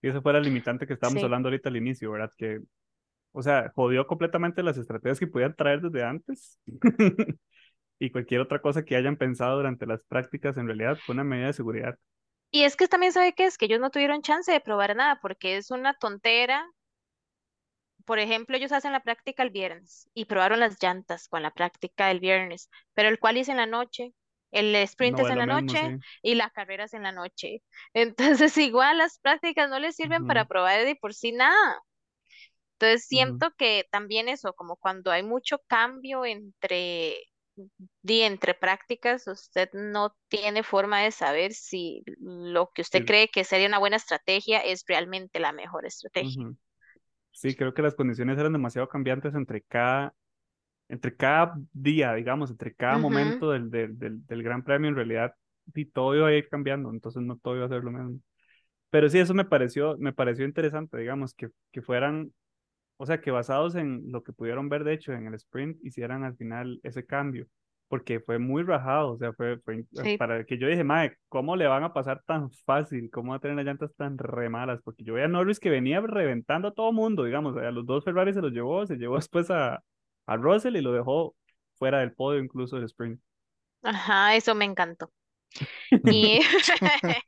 Y esa fue la limitante que estábamos Sí. hablando ahorita al inicio, ¿verdad? Que, o sea, jodió completamente las estrategias que podían traer desde antes. Y cualquier otra cosa que hayan pensado durante las prácticas, en realidad fue una medida de seguridad. Y es que también sabe que es que ellos no tuvieron chance de probar nada porque es una tontera. Por ejemplo, ellos hacen la práctica el viernes y probaron las llantas con la práctica del viernes, pero el cual es en la noche, el sprint No es en la mismo, noche sí. y la carrera es en la noche. Entonces, igual las prácticas no les sirven para probar de por sí nada. Entonces, siento que también eso, como cuando hay mucho cambio entre, entre prácticas, usted no tiene forma de saber si lo que usted sí, cree que sería una buena estrategia es realmente la mejor estrategia. Sí, creo que las condiciones eran demasiado cambiantes entre cada, entre cada día, digamos, entre cada momento del, del, del, del Gran Premio, en realidad, y todo iba a ir cambiando, entonces no todo iba a ser lo mismo. Pero sí, eso me pareció, me pareció interesante, digamos, que, que fueran, o sea, que basados en lo que pudieron ver, de hecho, en el sprint, hicieran al final ese cambio, porque fue muy rajado, o sea, fue, fue Sí. para que yo dije, madre, ¿cómo le van a pasar tan fácil? ¿Cómo va a tener las llantas tan re malas? Porque yo veía a Norris que venía reventando a todo mundo, digamos, a los dos Ferrari se los llevó, se llevó después a, a Russell y lo dejó fuera del podio incluso del sprint. Ajá, eso me encantó. Y,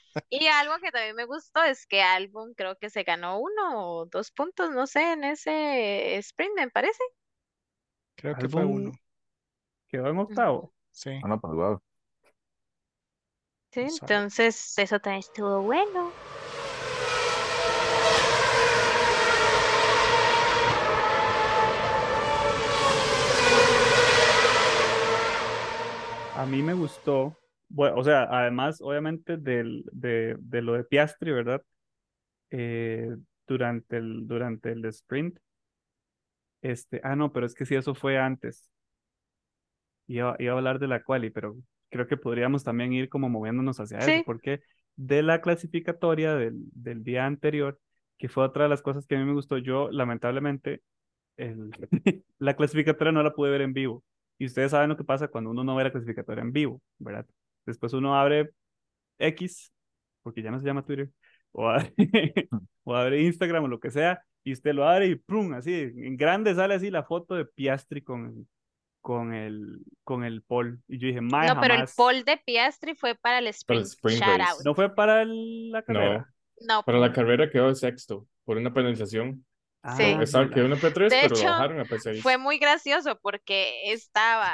y algo que también me gustó es que Albon creo que se ganó uno o dos puntos, no sé, en ese sprint, me parece. Creo que fue uno. Quedó en octavo. Sí. Ah, no, pues wow. Sí, ver. entonces eso también estuvo bueno. A mí me gustó, bueno, o sea, además, obviamente, del, de, de lo de Piastri, ¿verdad? Eh, durante el, durante el sprint. Este, ah, no, pero es que sí, eso fue antes. Iba, iba a hablar de la quali, pero creo que podríamos también ir como moviéndonos hacia eso, Sí. porque de la clasificatoria del, del día anterior, que fue otra de las cosas que a mí me gustó, yo lamentablemente el- la clasificatoria no la pude ver en vivo. Y ustedes saben lo que pasa cuando uno no ve la clasificatoria en vivo, ¿verdad? Después uno abre X, porque ya no se llama Twitter, o abre, o abre Instagram o lo que sea, y usted lo abre y ¡prum! Así, en grande sale así la foto de Piastri con, con el, con el pole. Y yo dije, mae, No, pero el jamás. pole de Piastri fue para el Para el sprint. sprint Shout race. out. No fue para el- la No, carrera. No, para la carrera quedó de sexto por una penalización. Sí. Ah, Estaba, ya. quedó en P3, De pero lo hecho, bajaron a P6. fue muy gracioso porque estaba,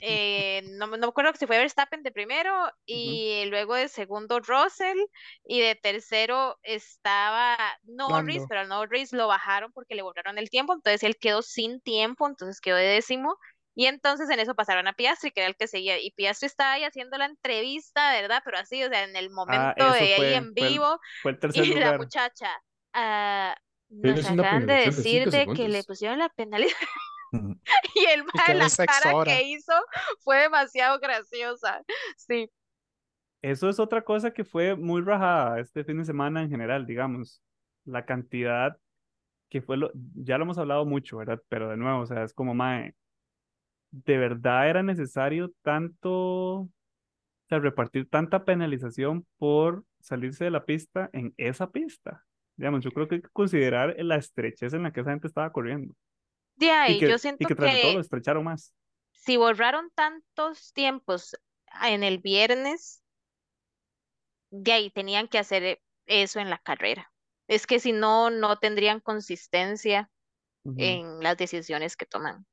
eh, no, me- no me acuerdo si fue Verstappen de primero y luego de segundo Russell y de tercero estaba Norris, Lando. pero a Norris lo bajaron porque le borraron el tiempo, entonces él quedó sin tiempo, entonces quedó de décimo. Y entonces en eso pasaron a Piastri, que era el que seguía. Y Piastri estaba ahí haciendo la entrevista, ¿verdad? Pero así, o sea, en el momento Ah, eso de ahí fue, en fue el, vivo. fue el tercer Y la muchacha, ah, nos acaban de de decir de que le pusieron la penalización. Y el mae, quedó la cara hora. que hizo fue demasiado graciosa. Sí, Eso es otra cosa que fue muy rajada este fin de semana en general, digamos. La cantidad que fue lo, ya lo hemos hablado mucho, ¿verdad? Pero de nuevo, o sea, es como, mae, ¿de verdad era necesario tanto, o sea, repartir tanta penalización por salirse de la pista en esa pista? Digamos, yo creo que hay que considerar la estrechez en la que esa gente estaba corriendo. de Y ahí yo que, y siento que tras todo lo estrecharon más. si borraron tantos tiempos en el viernes, de ahí tenían que hacer eso en la carrera. Es que si no, no tendrían consistencia en las decisiones que toman.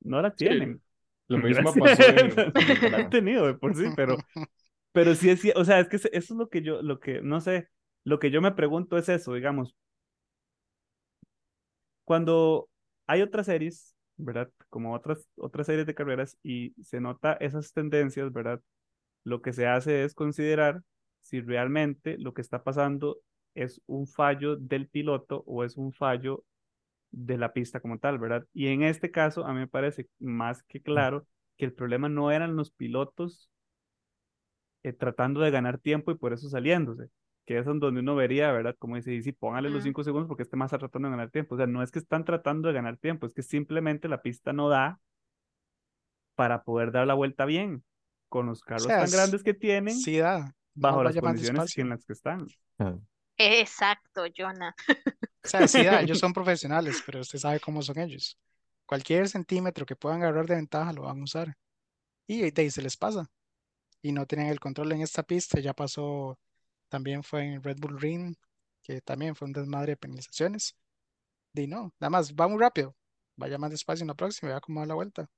No la Sí, tienen. Lo mismo Gracias. pasó en, No la han tenido de por sí, pero, pero sí es, cier- o sea, es que eso es lo que yo, lo que, no sé, lo que yo me pregunto es eso, digamos, cuando hay otras series, ¿verdad? Como otras, otras series de carreras y se nota esas tendencias, ¿verdad? Lo que se hace es considerar si realmente lo que está pasando es un fallo del piloto o es un fallo de la pista como tal, ¿verdad? Y en este caso, a mí me parece más que claro que el problema no eran los pilotos eh, tratando de ganar tiempo y por eso saliéndose, que es en donde uno vería, ¿verdad? Como dice, y sí, póngale los cinco segundos porque este más está tratando de ganar tiempo. O sea, no es que están tratando de ganar tiempo, es que simplemente la pista no da para poder dar la vuelta bien con los carros sea, tan es- grandes que tienen Sí da. Bajo las condiciones en las que están. Exacto, Jonah. O sea, sí da, ellos son profesionales, pero usted sabe cómo son ellos. Cualquier centímetro que puedan agarrar de ventaja lo van a usar. Y de ahí se les pasa. Y no tienen el control en esta pista. Ya pasó, también fue en Red Bull Ring, que también fue un desmadre de penalizaciones. Y no, nada más, va muy rápido. Vaya más despacio en la próxima y vea cómo da la vuelta.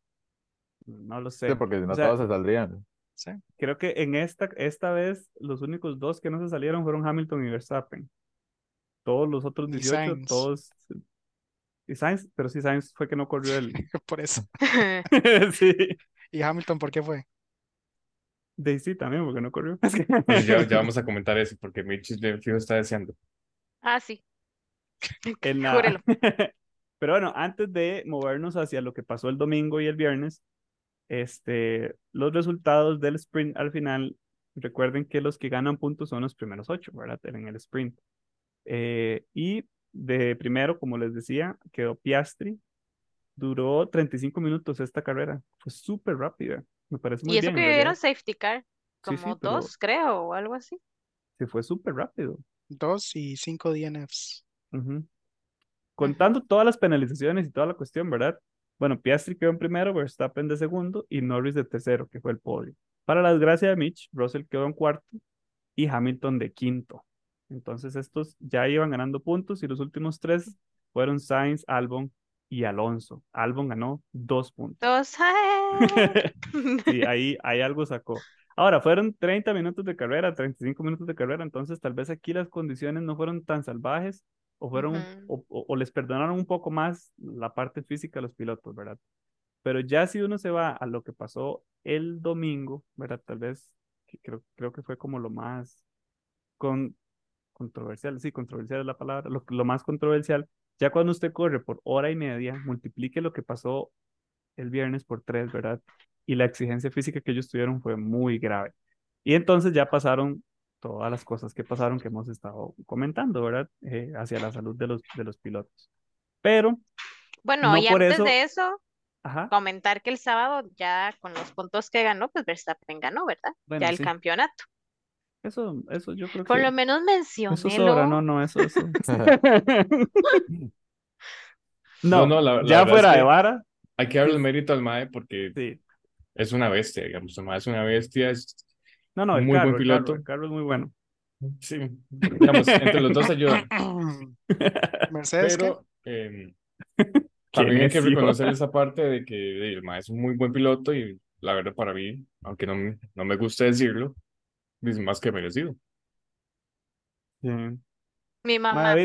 No lo Sí, sé. porque si O no sea, todos se saldrían. Sí. creo que en esta, esta vez los únicos dos que no se salieron fueron Hamilton y Verstappen. Todos los otros Y 18, Sainz. todos. Y Sainz, pero sí, Sainz fue que no corrió el. Por eso. sí. ¿Y Hamilton por qué fue? De sí, también, porque no corrió. Pues ya, ya vamos a comentar eso, porque Mitch de fijo está deseando. Ah, sí. en la- Júrelo. Pero bueno, antes de movernos hacia lo que pasó el domingo y el viernes, este, los resultados del sprint al final, recuerden que los que ganan puntos son los primeros ocho, ¿verdad? En el sprint. Eh, y de primero, como les decía, quedó Piastri. Duró 35 minutos esta carrera. Fue súper rápida. Me parece muy Y eso bien. que en vieron realidad. safety car, Sí, sí, como pero dos, creo, o algo así. se fue súper rápido. Dos y cinco DNFs. Contando todas las penalizaciones y toda la cuestión, ¿verdad? Bueno, Piastri quedó en primero, Verstappen de segundo y Norris de tercero, que fue el podio. Para la desgracia de Mitch, Russell quedó en cuarto y Hamilton de quinto. Entonces estos ya iban ganando puntos y los últimos tres fueron Sainz, Albon y Alonso. Albon ganó dos puntos. Dos. ¡ay! Sí, ahí, ahí algo sacó. Ahora, fueron 30 minutos de carrera, 35 minutos de carrera, entonces tal vez aquí las condiciones no fueron tan salvajes o fueron o, o- o les perdonaron un poco más la parte física a los pilotos, ¿verdad? Pero ya si uno se va a lo que pasó el domingo, ¿verdad? Tal vez creo, creo que fue como lo más con, controversial, sí, controversial es la palabra, lo, lo más controversial, ya cuando usted corre por hora y media, multiplique lo que pasó el viernes por tres, ¿verdad? Y la exigencia física que ellos tuvieron fue muy grave. Y entonces ya pasaron todas las cosas que pasaron que hemos estado comentando, ¿verdad? Eh, hacia la salud de los, de los pilotos. Pero, Bueno, No y antes eso- de eso, ajá, comentar que el sábado ya con los puntos que ganó, pues Verstappen ganó, ¿verdad? Bueno, ya el sí. campeonato. Eso, eso yo creo Por que lo menos mencioné eso sobra, no, no, eso, eso. No, No, no, la- la ya fuera es de que- vara, Hay que darle el mérito al Mae porque sí. es una bestia, digamos. El Mae es una bestia. Es, No, no, el Muy buen carro, el carro, piloto. el carro es muy bueno. sí, digamos, entre los dos ayudan. Mercedes, ¿qué? Pero eh, también hay que reconocer esa parte de que de, el Mae es un muy buen piloto y la verdad para mí, aunque no, me- no me gusta decirlo, es más que merecido. Sí. Mi Ma, mamá,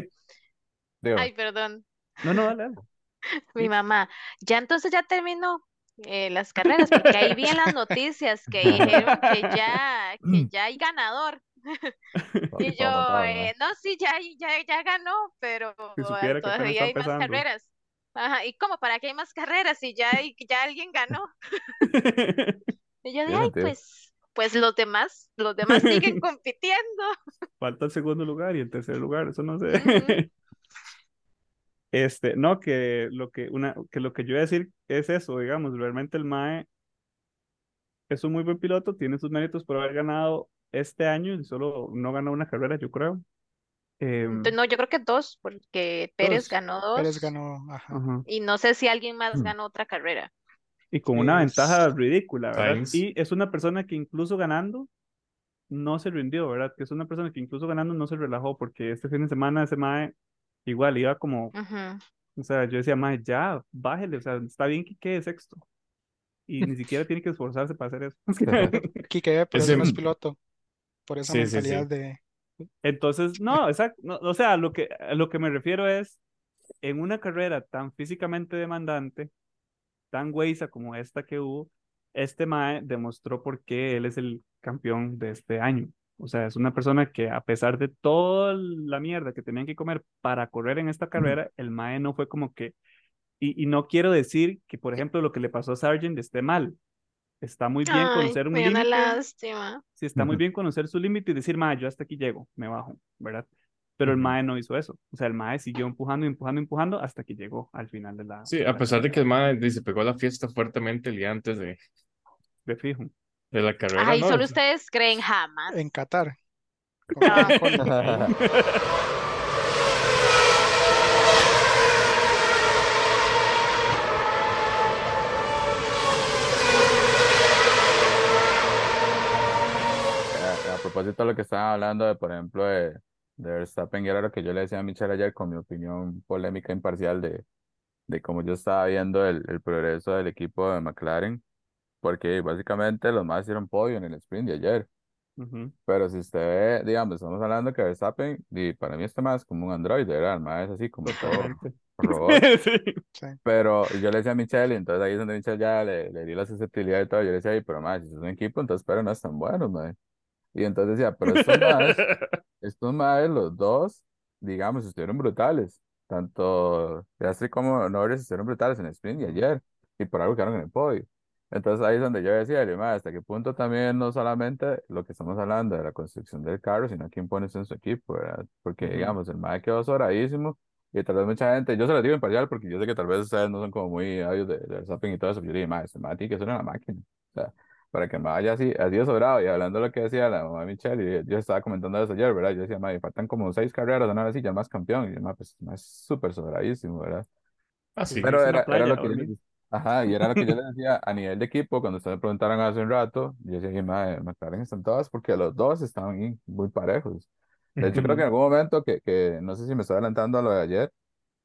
ay, perdón, no, no, dale, dale. mi mamá, ya entonces ya terminó eh, las carreras, porque ahí vi en las noticias que dijeron que ya, que ya hay ganador. Y yo, eh, no, sí, ya, ya, ya ganó, pero Si todavía hay más carreras. Ajá, ¿y cómo? ¿Para qué hay más carreras si ya, ya alguien ganó? Y yo de, Tiene ay, pues, pues los demás, los demás siguen compitiendo. Falta el segundo lugar y el tercer lugar, eso no sé. Este, no, que lo que una, que lo que yo iba a decir es eso, digamos, realmente el MAE es un muy buen piloto, tiene sus méritos por haber ganado este año y solo no ganó una carrera, yo creo. Em, no, yo creo que dos, porque Pérez Dos. ganó dos. Pérez ganó, ajá. Y no sé si alguien más ganó otra carrera. Y con una Es- ventaja ridícula, ¿verdad? Y es una persona que incluso ganando no se rindió, ¿verdad? Que es una persona que incluso ganando no se relajó porque este fin de semana ese MAE igual iba como. O sea, yo decía, mae, ya, bájele, o sea, está bien que quede sexto. Y ni siquiera tiene que esforzarse para hacer eso. Quique, por Ese- no es piloto, por esa Sí, sí, sí. mentalidad de... Entonces, no, exacto, no, o sea, lo que, a lo que me refiero es, en una carrera tan físicamente demandante, tan güeyza como esta que hubo, este mae demostró por qué él es el campeón de este año. O sea, es una persona que a pesar de toda la mierda que tenían que comer para correr en esta carrera, el mae no fue como que, y, y no quiero decir que, por ejemplo, lo que le pasó a Sargent esté mal. Está muy bien Ay, conocer un límite. lástima. Sí, está muy bien conocer su límite y decir, mae, yo hasta aquí llego, me bajo, ¿verdad? Pero el mae no hizo eso. O sea, el mae siguió empujando, empujando, empujando hasta que llegó al final de la, Sí, a pesar de que el Mae se pegó la fiesta fuertemente el día antes de, de fijo. de la carrera, Ay, ¿no? solo ustedes creen jamás. En Qatar. No. Eh, A, a propósito de lo que estaban hablando de, por ejemplo, de, de Verstappen, y era lo que yo le decía a Michelle ayer con mi opinión polémica imparcial de, de cómo yo estaba viendo el, el progreso del equipo de McLaren, porque básicamente los más hicieron podio en el sprint de ayer. Pero si usted ve, digamos, estamos hablando que Verstappen, y para mí este más como un androide, ¿verdad? Más es así como todo robot. Sí. Sí. Pero yo le decía a Michelle, y entonces ahí es donde Michelle ya le, le di la susceptibilidad y todo. Yo le decía, "Ay, pero más, si es un equipo, entonces, pero no es tan bueno, mae". Y entonces decía, pero estos más, estos más, los dos, digamos, estuvieron brutales. Tanto Piastri como Norris estuvieron brutales en el sprint y ayer, y por algo quedaron en el podio. Entonces ahí es donde yo decía, "Oye, mae, hasta qué punto también no solamente lo que estamos hablando de la construcción del carro, sino quién pone eso en su equipo, ¿verdad? Porque, Ujú. digamos, el mae quedó sobradísimo. Y tal vez mucha gente, yo se lo digo imparcial porque yo sé que tal vez ustedes no son como muy avios de, de Verstappen y todo eso, pero yo digo, mae, este mae tiene que ser una máquina. O sea, para que el mae haya así, así sobrado. Y hablando de lo que decía la mamá de Michelle, y yo estaba comentando eso ayer, ¿verdad? Yo decía, mae, faltan como seis carreras, a así, ya más campeón. Y mae, pues, es súper sobradísimo, ¿verdad? Ah, sí. Pero era, era playa lo a que yo Ajá, y era lo que yo les decía a nivel de equipo, cuando ustedes me preguntaron hace un rato, yo decía, "Mae, McLaren están todas porque los dos estaban muy parejos. De hecho, creo que en algún momento, que, que no sé si me estoy adelantando a lo de ayer,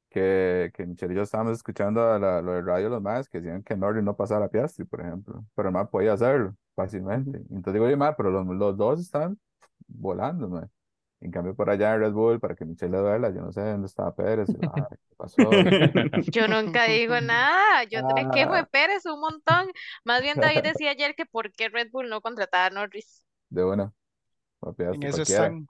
que, que Michelle y yo estábamos escuchando a la- lo de radio los más que decían que Norris no pasara a Piastri, por ejemplo, pero el más podía hacerlo fácilmente. Entonces digo, "Oye, mae, pero los, los dos están volando, mae". En cambio, por allá en Red Bull, para que Michelle le duela, yo no sé dónde estaba Pérez, "Ay, ¿qué pasó? Yo nunca digo nada, yo me quejo de Ah, Pérez un montón. Más bien David decía ayer que por qué Red Bull no contrataba a Norris. de una, para En Piastri, eso cualquiera. están.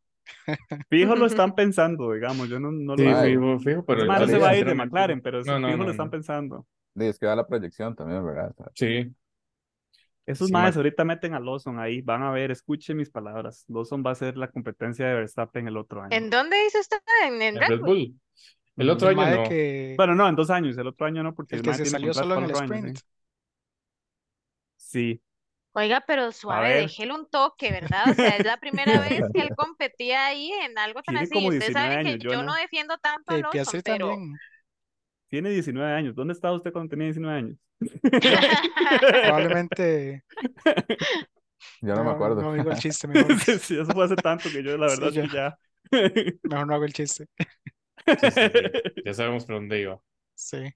Fijo lo están pensando, digamos, yo no, no lo Sí, fijo, fijo, pero el mae no se va a ir de McLaren, pero sí, no, no, fijo no, lo están pensando. y es que da la proyección también, ¿verdad? Sí, Esos sí, Mac- ahorita meten a Lawson ahí, van a ver, escuchen mis palabras. Lawson va a ser la competencia de Verstappen el otro año. ¿En dónde dice usted? En, en el Red Bull. Bull. El Ujú. otro El año no. que, Bueno, no, en dos años, el otro año no, porque el el que se tiene salió solo en el el otro año, sprint. sí. Oiga, pero suave, ver, déjele un toque, ¿verdad? O sea, es la primera vez que él competía ahí en algo tan tiene así. como 19 saben que yo no defiendo tanto a Lawson, pero también. Tiene 19 años. ¿Dónde estaba usted cuando tenía 19 años? Probablemente yo no me acuerdo. no digo el chiste mejor. Sí, sí, eso fue hace tanto que yo la verdad ya. mejor no hago el chiste. Sí, sí, sí. Ya sabemos por dónde iba. Sí.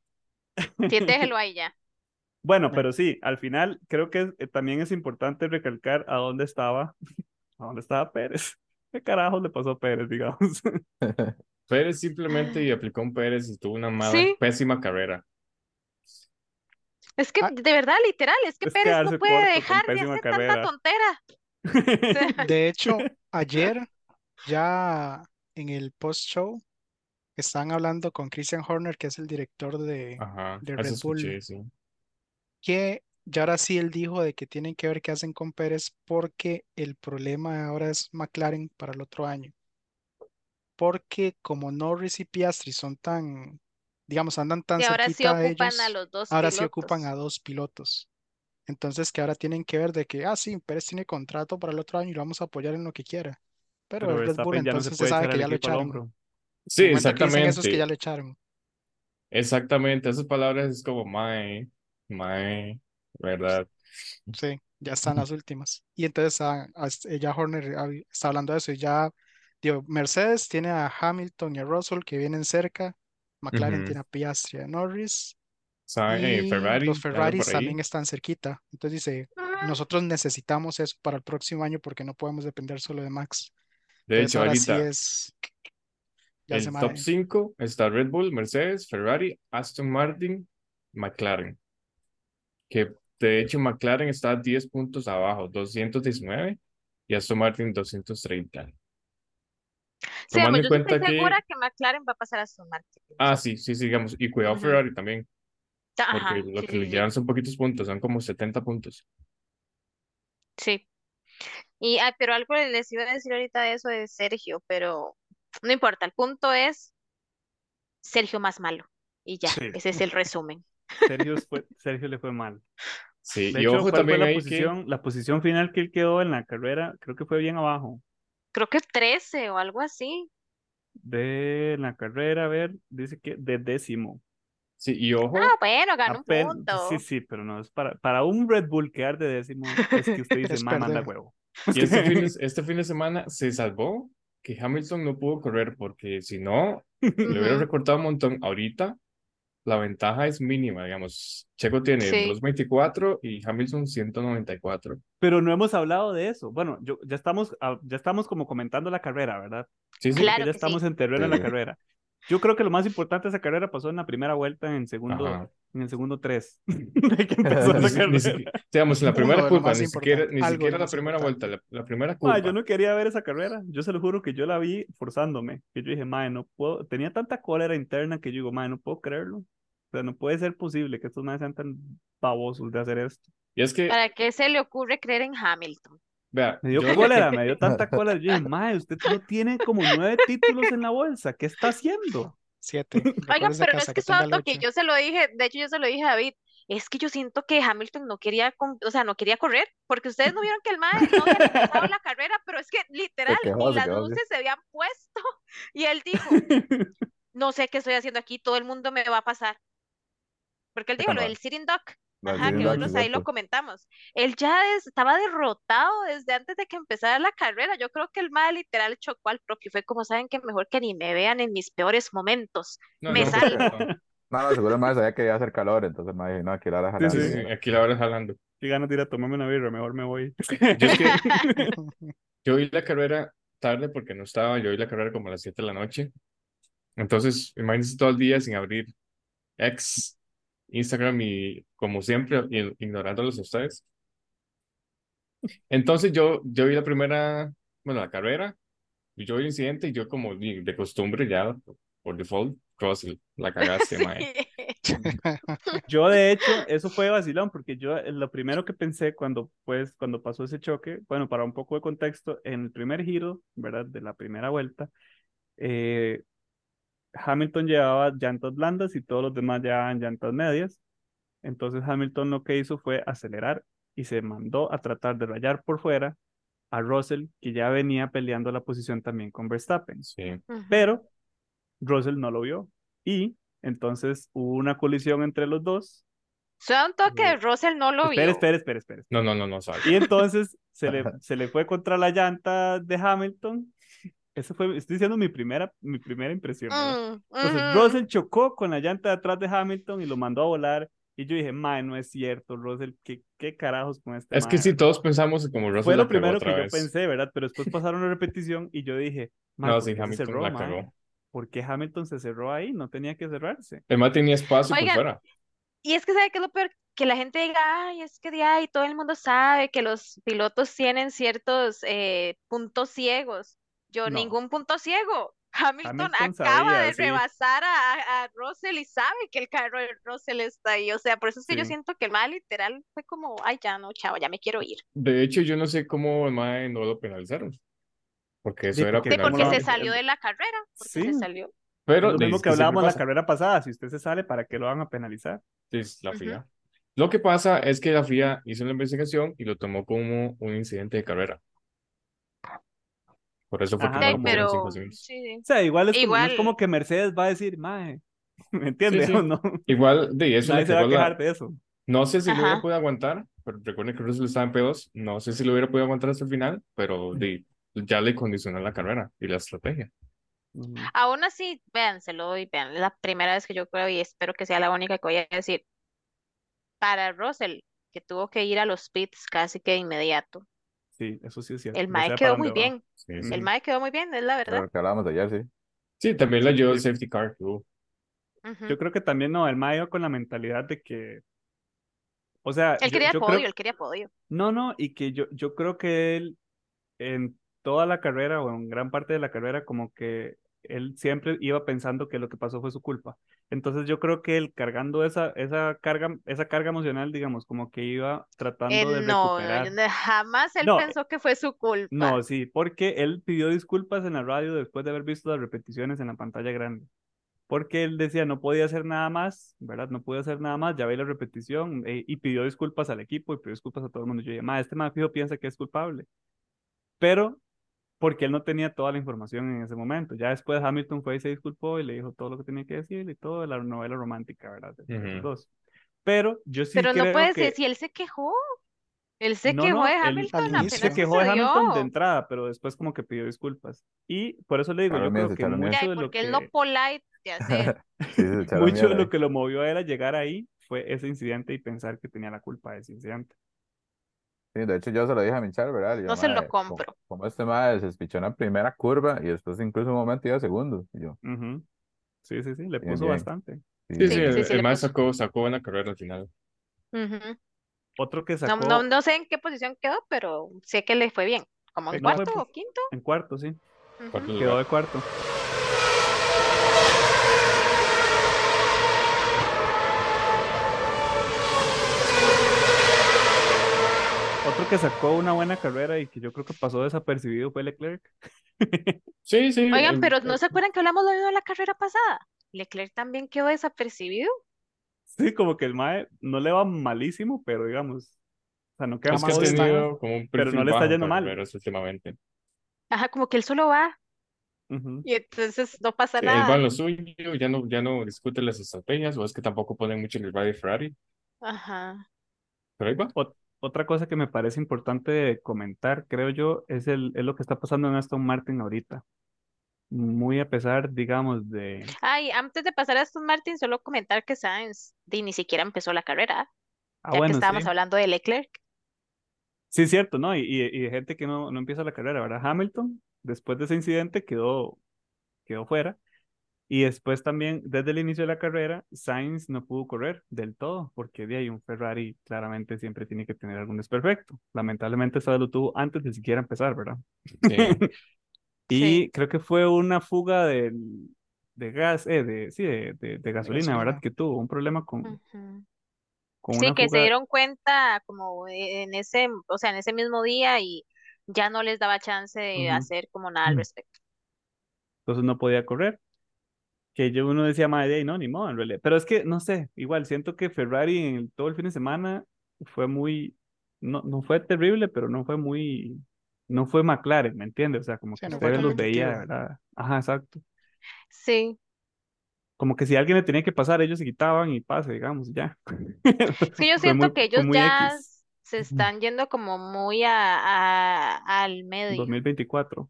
sí, déjelo ahí ya. Bueno, pero sí, al final creo que eh, también es importante recalcar a dónde estaba, a dónde estaba Pérez. ¿Qué carajos le pasó a Pérez, digamos? Pérez simplemente y aplicó un Pérez y tuvo una mala, Sí, pésima carrera. es que ah, de verdad, literal, es que Es Pérez no puede dejar de hacer tanta carrera. tontera. O sea, de hecho, ayer ya en el post-show estaban hablando con Christian Horner, que es el director de, Ajá, de Red Bull, escuché, sí. Que ya ahora sí él dijo de que tienen que ver qué hacen con Pérez porque el problema ahora es McLaren para el otro año. Porque como Norris y Piastri son tan, digamos, andan tan y ahora sí ocupan a ellos, los dos ahora sí ocupan a pilotos. dos pilotos. Entonces que ahora tienen que ver de que, ah, sí, Pérez tiene contrato para el otro año y lo vamos a apoyar en lo que quiera. Pero Pero es Red Bull, ya no se entonces se sabe que ya lo echaron. Sí, momento que eso es que ya exactamente. lo echaron. Exactamente. Esas palabras es como mae, mae, ¿verdad? Sí, ya están las últimas. Y entonces ah, ah, ya Horner ah, está hablando de eso y ya, digo, Mercedes tiene a Hamilton y a Russell que vienen cerca, McLaren tiene a Piastri a Norris. Eh, y Ferrari, los Ferraris también están cerquita. Entonces dice, nosotros necesitamos eso para el próximo año porque no podemos depender solo de Max. De Entonces hecho, sí ahorita es, ya se el top mae. 5 está Red Bull, Mercedes, Ferrari, Aston Martin, McLaren. Que de hecho McLaren está 10 puntos abajo, 219, y Aston Martin 230. Sí, Tomando en yo sí estoy cuenta segura que, que McLaren va a pasar a Aston Martin. ah, sí, sí, sigamos, y cuidado. Ferrari también, porque Ajá, lo sí, que le llevan son poquitos puntos, son como 70 puntos. Sí. Y, ah, pero algo les iba a decir ahorita de eso de Sergio, pero no importa, el punto es Sergio más malo. Y ya, Sí, ese es el resumen. Sergio, fue, Sergio le fue mal. Sí, De y hecho, ojo ¿cuál fue también la ahí que, posición? La posición final que él quedó en la carrera, creo que fue bien abajo. Creo que 13 o algo así. De la carrera, a ver, dice que de décimo. sí, y Ah, ojo, bueno, ganó un punto. sí, sí, pero no es para, para un Red Bull quedar de décimo, es que usted dice, "Mae, manda huevo. y este fin de, este fin de semana se salvó que Hamilton no pudo correr, porque si no, le hubiera recortado un montón. Ahorita la ventaja es mínima, digamos. Checo tiene Sí, 224 y Hamilton 194. Pero no hemos hablado de eso. Bueno, yo, ya estamos, ah, ya estamos como comentando la carrera, ¿verdad? Sí, sí. Claro ya que estamos sí. en terreno en la Sí. carrera. Yo creo que lo más importante de esa carrera pasó en la primera vuelta, en el segundo, Ajá. en el segundo tres, de que empezó Ni, la si- ni carrera. siquiera, digamos, en la primera lo curva, ni siquiera, ni siquiera la primera vuelta, la, la primera Ma, yo curva. no quería ver esa carrera. Yo se lo juro que yo la vi forzándome. Que yo dije, mae, no puedo. Tenía tanta cólera interna que yo digo, mae, no puedo creerlo. O sea, no puede ser posible que estos maes sean tan babosos de hacer esto. Y es que, ¿Para qué se le ocurre creer en Hamilton? Vea, Me dio yo, cólera, me dio tanta cólera. Yo dije, mae, usted no tiene como nueve títulos en la bolsa. ¿Qué está haciendo? Siete. Oigan, pero no es que que que yo se lo dije, de hecho yo se lo dije a David, es que yo siento que Hamilton no quería, o sea, no quería correr, porque ustedes no vieron que el mae no había empezado la carrera, pero es que literal, quejó, ni las quejó, sí. luces se habían puesto, y él dijo, no sé qué estoy haciendo aquí, todo el mundo me va a pasar. porque él ¿Qué dijo lo del sitting duck. Ajá, que nosotros ahí lo comentamos. Él ya es- estaba derrotado desde antes de que empezara la carrera. Yo creo que el mal literal chocó al propio. Fue como saben que mejor que ni me vean en mis peores momentos. No, Me no, salgo. no. No, seguro el mae sabía que iba a hacer calor, entonces me dije, no, aquí la hora Sí, Sí, sí. jalando. sí, aquí la hora jalando. Qué ganas de ir a tomarme una birra, mejor me voy. Yo es que yo vi la carrera tarde porque no estaba, yo vi la carrera como a las 7 de la noche. Entonces, imagínense todo el día sin abrir X, Instagram y como siempre, ignorándolos a ustedes. Entonces yo, yo vi la primera, bueno, la carrera, y yo vi el incidente y yo como de, costumbre ya, por default, Russell, la cagaste, mae. Sí. Yo, de hecho, eso fue vacilón, porque yo eh, lo primero que pensé cuando, pues, cuando pasó ese choque, bueno, para un poco de contexto, en el primer giro, ¿verdad? De la primera vuelta, eh, Hamilton llevaba llantas blandas y todos los demás llevaban llantas medias. Entonces Hamilton lo que hizo fue acelerar y se mandó a tratar de rayar por fuera a Russell, que ya venía peleando la posición también con Verstappen. Sí. Pero Russell no lo vio y entonces hubo una colisión entre los dos. Suena un toque de Russell no lo Espera, vio. espera, espera, espera. No, no, no, no, sabe. Y entonces se le, se le fue contra la llanta de Hamilton. Eso fue, estoy diciendo mi primera, mi primera impresión. Mm, Entonces. Russell chocó con la llanta de atrás de Hamilton y lo mandó a volar. Y yo dije, mae, no es cierto, Russell, ¿qué, qué carajos con este Es que mae?" sí, todos pensamos como Russell Fue lo primero otra que yo pensé, ¿verdad? Pero después pasaron la repetición y yo dije, mae, No, ¿por sí, qué se Hamilton cerró, la mae? cagó. ¿Por qué Hamilton se cerró ahí? No tenía que cerrarse. El mae tenía espacio por fuera. Y es que sabe qué es lo peor, que la gente diga, ay, es que de ahí todo el mundo sabe que los pilotos tienen ciertos eh, puntos ciegos. Yo, No. ningún punto ciego. Hamilton, Hamilton acaba sabía, de sí. rebasar a, a Russell y sabe que el carro de Russell está ahí. O sea, por eso es que yo Sí. siento que el mal literal fue como, ay, ya no, chavo, ya me quiero ir. De hecho, yo no sé cómo el mae no lo penalizaron. Porque eso Sí, era porque Sí, ¿cómo porque se salió de la carrera, porque se Sí. salió. Pero lo mismo que hablábamos la pasa. carrera pasada. Si usted se sale, ¿para qué lo van a penalizar? Es la. FIA. Lo que pasa es que la FIA hizo la investigación y lo tomó como un incidente de carrera. Por eso fue Ajá, que Sí, no lo pusieron cinco pero segundos. sí, sí. O sea, igual es, Como, no es Igual. como que Mercedes va a decir, mae, ¿me entiendes? sí. ¿O no? Igual, de eso Nadie se va a cagó la- quejar de eso. No sé si lo hubiera Ajá. podido aguantar, pero recuerden que Russell estaba en P2. No sé si lo hubiera podido aguantar hasta el final, pero de, ya le condicionó la carrera y la estrategia. Aún así, vean, se lo doy, vean, es la primera vez que yo creo y espero que sea la única que voy a decir. Para Russell, que tuvo que ir a los pits casi que de inmediato. Sí, eso sí es cierto. El Mae quedó muy bien. Sí, Ujú. sí. El Mae quedó muy bien, es la verdad. Lo que hablábamos ayer, sí. Sí, también le ayudó el safety car. Ujú. Yo creo que también no, el Mayo con la mentalidad de que, o sea, Él yo, quería yo podio, creo, él quería podio. no, no, y que yo, yo creo que él en toda la carrera o en gran parte de la carrera como que él siempre iba pensando que lo que pasó fue su culpa. Entonces yo creo que él cargando esa, esa carga, esa carga emocional, digamos, como que iba tratando de Él no, recuperar. no, jamás él No, pensó que fue su culpa. No, sí, porque él pidió disculpas en la radio después de haber visto las repeticiones en la pantalla grande. Porque él decía no podía hacer nada más, ¿verdad? No podía hacer nada más, ya vi la repetición eh, y pidió disculpas al equipo y pidió disculpas a todo el mundo. Yo dije, ma, este fijo piensa que es culpable. Pero porque él no tenía toda la información en ese momento. Ya después Hamilton fue y se disculpó y le dijo todo lo que tenía que decir y todo la novela romántica, ¿verdad? De de los Ujú. dos. Pero yo sí Pero no creo puede que... ser, si él se quejó. Él se No, quejó no, de él- Hamilton Al apenas se se quejó de Hamilton de entrada, pero después como que pidió disculpas. Y por eso le digo, Echaron yo creo que mucho de lo porque es que, lo polite de hacer. Sí, mucho de lo que lo movió a él a llegar ahí fue ese incidente y pensar que tenía la culpa de ese incidente. Sí, de hecho yo se lo dije a Michelle, ¿verdad? Yo, No se lo "Mae, como- compro. Como este mae se despichó en la primera curva y después incluso un momento iba segundo. Y yo. Sí, sí, sí, le puso bien. bastante. sí, Sí, Sí, sí, el, sí, sí el puso. sacó, sacó buena carrera al final. Otro que No, sacó no, no sé en qué posición quedó, pero sé que le fue bien. Como en no fue cuarto o quinto. en cuarto, sí, quedó de cuarto. Otro que sacó una buena carrera y que yo creo que pasó desapercibido fue Leclerc. Sí, sí. Oigan, el- pero ¿no se acuerdan que hablamos lo mismo en la carrera pasada? Leclerc también quedó desapercibido. Sí, como que el Mae no le va malísimo, pero digamos, o sea, no queda es que está- nada. tenido como un pero no le está yendo mal. carreras últimamente. Ajá, como que él solo va. Y entonces no pasa Sí, él va nada. lo suyo, ya no, ya no discute las estrategias, o es que tampoco ponen mucho en el de Ferrari, Ajá. pero ahí va. Ot- otra cosa que me parece importante comentar, creo yo, es, el, es lo que está pasando en Aston Martin ahorita. Muy a pesar, digamos, de... Ay, antes de pasar a Aston Martin, solo comentar que Sainz ni siquiera empezó la carrera, Ah, ya que estábamos sí. hablando de Leclerc. Sí, cierto, ¿no? Y, y, y de gente que no, no empieza la carrera, ¿verdad? Hamilton, después de ese incidente, quedó, quedó fuera. Y después también, desde el inicio de la carrera, Sainz no pudo correr del todo, porque de ahí un Ferrari claramente siempre tiene que tener algún desperfecto. Lamentablemente, vez lo tuvo antes de siquiera empezar, ¿verdad? Sí. Y Sí. creo que fue una fuga de, de gas, eh, de, sí, de, de, de gasolina, ¿verdad? Que tuvo un problema con, Ujú. con Sí, que se dieron cuenta como en ese, o sea, en ese mismo día y ya no les daba chance de Ujú. hacer como nada al respecto. Entonces no podía correr. Que yo uno decía, madre, de no, ni modo, en realidad. Pero es que, no sé, igual siento que Ferrari en el- todo el fin de semana fue muy, no, no fue terrible, pero no fue muy, no fue McLaren, ¿me entiendes? O sea, como Sí, que no fue ustedes los veía. ¿verdad? Ajá, exacto. Sí, Como que si alguien le tenía que pasar, ellos se quitaban y pase, digamos, ya. es que yo siento muy, que ellos ya X. se están yendo como muy a, a- al medio. 2024.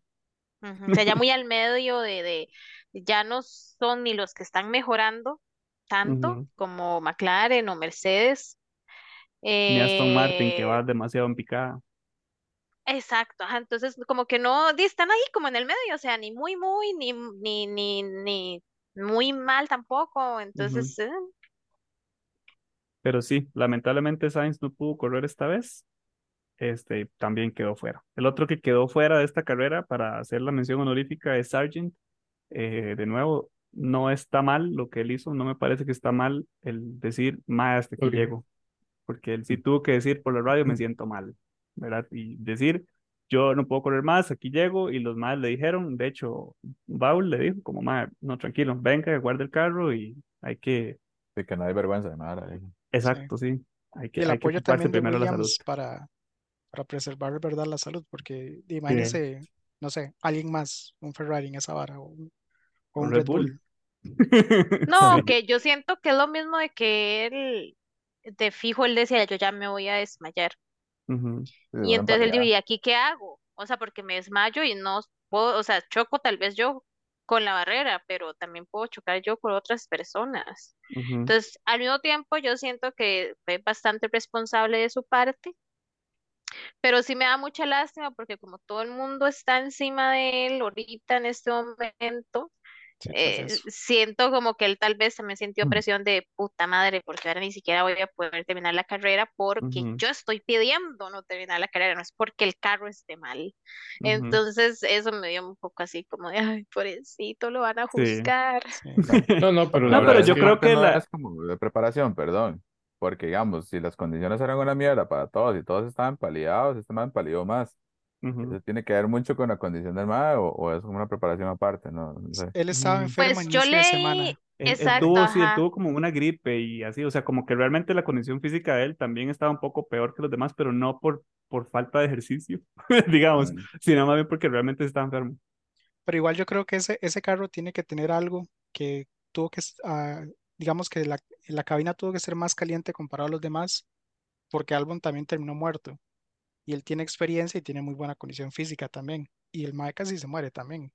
Ujú, O sea, ya muy al medio de, de, ya no son ni los que están mejorando tanto como McLaren o Mercedes. Ni Aston Martin, que Eh, va demasiado en picada. exacto, ajá, entonces como que no, están ahí como en el medio, o sea, ni muy, muy, ni, ni, ni, ni muy mal tampoco. Entonces, eh, Pero sí, lamentablemente Sainz no pudo correr esta vez. Este también quedó fuera. El otro que quedó fuera de esta carrera, para hacer la mención honorífica, es Sargent. Eh, de nuevo, no está mal lo que él hizo, no me parece que está mal el decir más hasta aquí Ok. llego, porque él sí tuvo que decir por la radio me siento mal, ¿verdad? Y decir yo no puedo correr más, aquí llego, y los más le dijeron, de hecho, Baul le dijo como, más, no, tranquilo, venga, guarde el carro y hay que, Sí, que no hay vergüenza de nada. Sí. exacto, sí, hay Y que, el hay que apoyo ocuparse también de primero de la salud. Williams para, para preservar, ¿verdad? La salud, porque Sí, imagínese, no sé, alguien más, un Ferrari en esa vara o un, un Red Bull. No, que yo siento que es lo mismo de que él, de fijo, él decía, yo ya me voy a desmayar. Y entonces él dijo. ¿y aquí qué hago? O sea, porque me desmayo y no puedo, o sea, choco tal vez yo con la barrera, pero también puedo chocar yo con otras personas. Entonces, al mismo tiempo, yo siento que fue bastante responsable de su parte, pero sí me da mucha lástima porque como todo el mundo está encima de él ahorita en este momento, Sí, pues eh, siento como que él tal vez también sintió presión de puta madre, porque ahora ni siquiera voy a poder terminar la carrera porque yo estoy pidiendo no terminar la carrera, no es porque el carro esté mal. Entonces, eso me dio un poco así como de, ay, pobrecito, lo van a juzgar. Sí. No, no, pero la No, Pero es yo que creo que no la, es como de preparación, perdón. Porque, digamos, si las condiciones eran una mierda para todos y todos estaban paliados, este man palió más. Ujú, Eso tiene que ver mucho con la condición del man o, o es como una preparación aparte, no, no sé. Él estaba ujú. enfermo Pues a yo inicio de semana. leí, Él, él exacto, tuvo, sí, él tuvo como una gripe y así, o sea, como que realmente la condición física de él también estaba un poco peor que los demás, pero no por, por falta de ejercicio, digamos, Mm. sino más bien porque realmente estaba enfermo. Pero igual yo creo que ese, ese carro tiene que tener algo que tuvo que, ah, digamos que la, la cabina tuvo que ser más caliente comparado a los demás, porque Albon también terminó muerto. Y él tiene experiencia y tiene muy buena condición física también. Y el mae casi se muere también.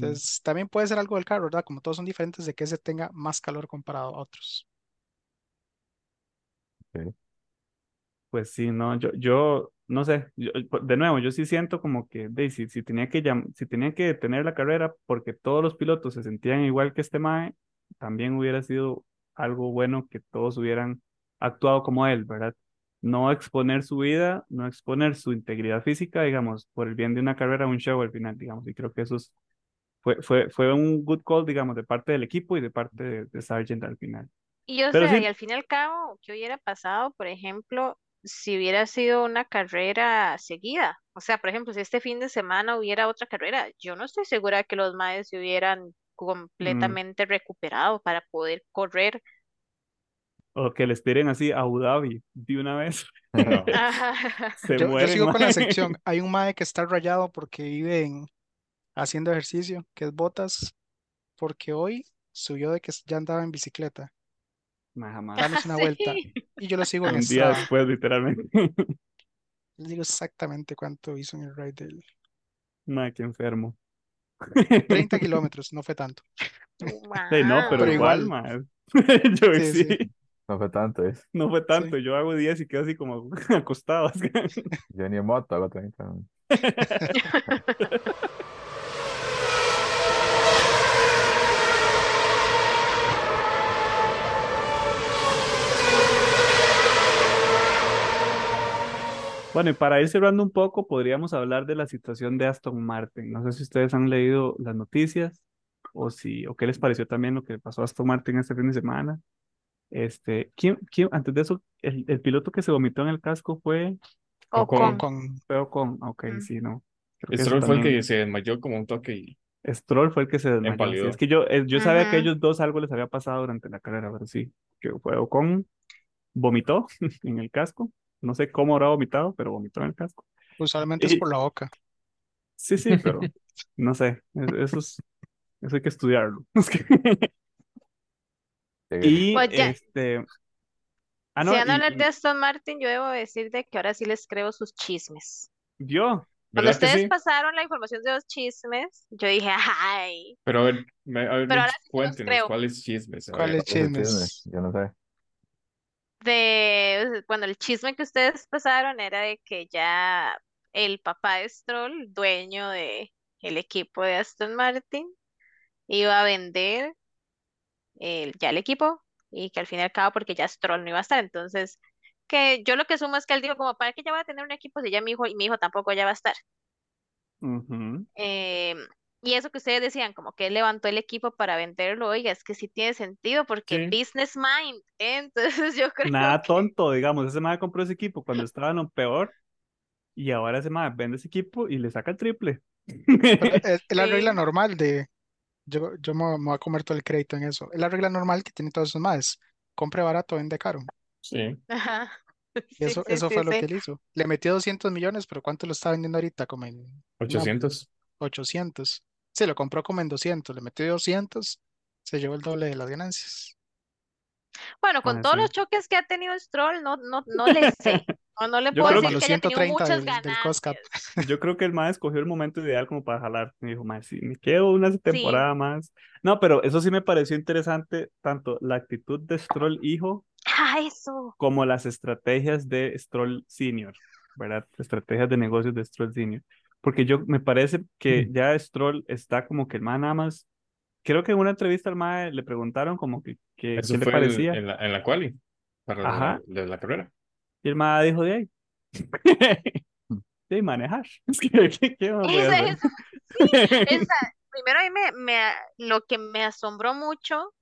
Entonces, también puede ser algo del carro, ¿verdad? Como todos son diferentes, de que ese tenga más calor comparado a otros. Ok. Pues sí, no, yo, yo, no sé, yo- de nuevo, yo sí siento como que, de, si, si tenía que si tenía que detener la carrera porque todos los pilotos se sentían igual que este mae, también hubiera sido algo bueno que todos hubieran actuado como él, ¿verdad? No exponer su vida, no exponer su integridad física, digamos, por el bien de una carrera, un show al final, digamos, y creo que eso es- fue, fue, fue un good call, digamos, de parte del equipo y de parte de, de Sargent al final. Y o Pero sea, y al fin y al cabo, ¿qué hubiera pasado, por ejemplo, si hubiera sido una carrera seguida? O sea, por ejemplo, si este fin de semana hubiera otra carrera, yo no estoy segura que los maes se hubieran mm, completamente recuperado para poder correr. O que les tiren así a Abu Dhabi de una vez. no. Se Yo, yo mueren, sigo con la mae. sección. Hay un mae que está rayado porque vive en, haciendo ejercicio, que es botas, porque hoy subió de que ya andaba en bicicleta. Ma, jamás. Danos una Sí. vuelta. Y yo lo sigo en Un día Strava. después, literalmente. Les digo exactamente cuánto hizo en el ride de él. Ma, qué enfermo. 30 kilómetros, no fue tanto. Sí, no, pero, Pero igual, igual. ma. Yo Sí, sí, sí. No fue tanto, es. no fue tanto. Yo hago 10 y quedo así como acostado. Yo ni en moto hago 30. Bueno, y para ir cerrando un poco, podríamos hablar de la situación de Aston Martin. No sé si ustedes han leído las noticias o si, o qué les pareció también lo que pasó a Aston Martin este fin de semana. Este, ¿quién, quién, antes de eso, el, el piloto que se vomitó en el casco fue, Ocon. Con, fue Ocon. Ok, Mm. sí, no. Creo que Stroll fue el que se desmayó como un toque y Stroll fue el que se desmayó. Sí, es que yo, eh, yo sabía que Ujú. ellos dos algo les había pasado durante la carrera, pero sí, que fue Ocon, vomitó en el casco. No sé cómo habrá vomitado, pero vomitó en el casco. usualmente es por la boca. Sí, sí, pero no sé, es- eso es, eso hay que estudiarlo. Y Pues ya- este, ah, no, si van a hablar de Aston Martin, yo debo decir de que ahora sí les creo sus chismes. yo, Cuando ¿verdad que ustedes sí? pasaron la información de los chismes, yo dije, ay, Pero a ver, me- a ver, Pero ahora sí los cuéntenos, creo. ¿cuáles chismes? ¿Cuáles ver. ¿Cuál es el chismes? chisme? Yo no sé. de, bueno, el chisme que ustedes pasaron era de que ya el papá de Stroll, dueño de el equipo de Aston Martin, iba a vender el, ya el equipo y que al fin y al cabo porque ya Stroll no iba a estar, entonces que yo lo que sumo es que él dijo como para que ya voy a tener un equipo si ya mi hijo y mi hijo tampoco ya va a estar. ujú, Eh, y eso que ustedes decían, como que él levantó el equipo para venderlo, oiga, es que sí tiene sentido porque Sí. business mind, ¿eh? Entonces yo creo Nada que tonto, digamos, ese mae compró ese equipo cuando estaba en lo peor y ahora ese mae vende ese equipo y le saca el triple. Es, es la Sí. regla normal de. Yo, yo me, me voy a comer todo el crédito en eso. Es la regla normal que tienen todos esos más. Compre barato, vende caro. Sí. Ajá. Y eso, sí, eso sí, fue lo sí. que él hizo. Le metió 200 millones, pero ¿cuánto lo está vendiendo ahorita? Como en una 800. 800. Sí, lo compró como en 200. Le metió 200. Se llevó el doble de las ganancias. Bueno, con Ah, todos sí. los choques que ha tenido Stroll, no, no, no le sé. O no le Yo puedo creo decir los que haya tenido 130 muchas del, del. Yo creo que el mae escogió el momento ideal como para jalar. Me dijo, mae, sí, me quedo una temporada más. No, pero eso sí me pareció interesante, tanto la actitud de Stroll hijo Ah, eso. como las estrategias de Stroll Senior, ¿verdad? Estrategias de negocios de Stroll Senior. Porque yo me parece que Mm. ya Stroll está como que el mae nada más. Creo que en una entrevista al mae le preguntaron como que, que qué le parecía. en la, en la quali, para la, Ajá. de la carrera. Y el mae dijo de ahí. De ahí manejar. Es que, ¿qué, qué más Esa- esa- sí, esa- primero a mí me, me, lo que me asombró mucho,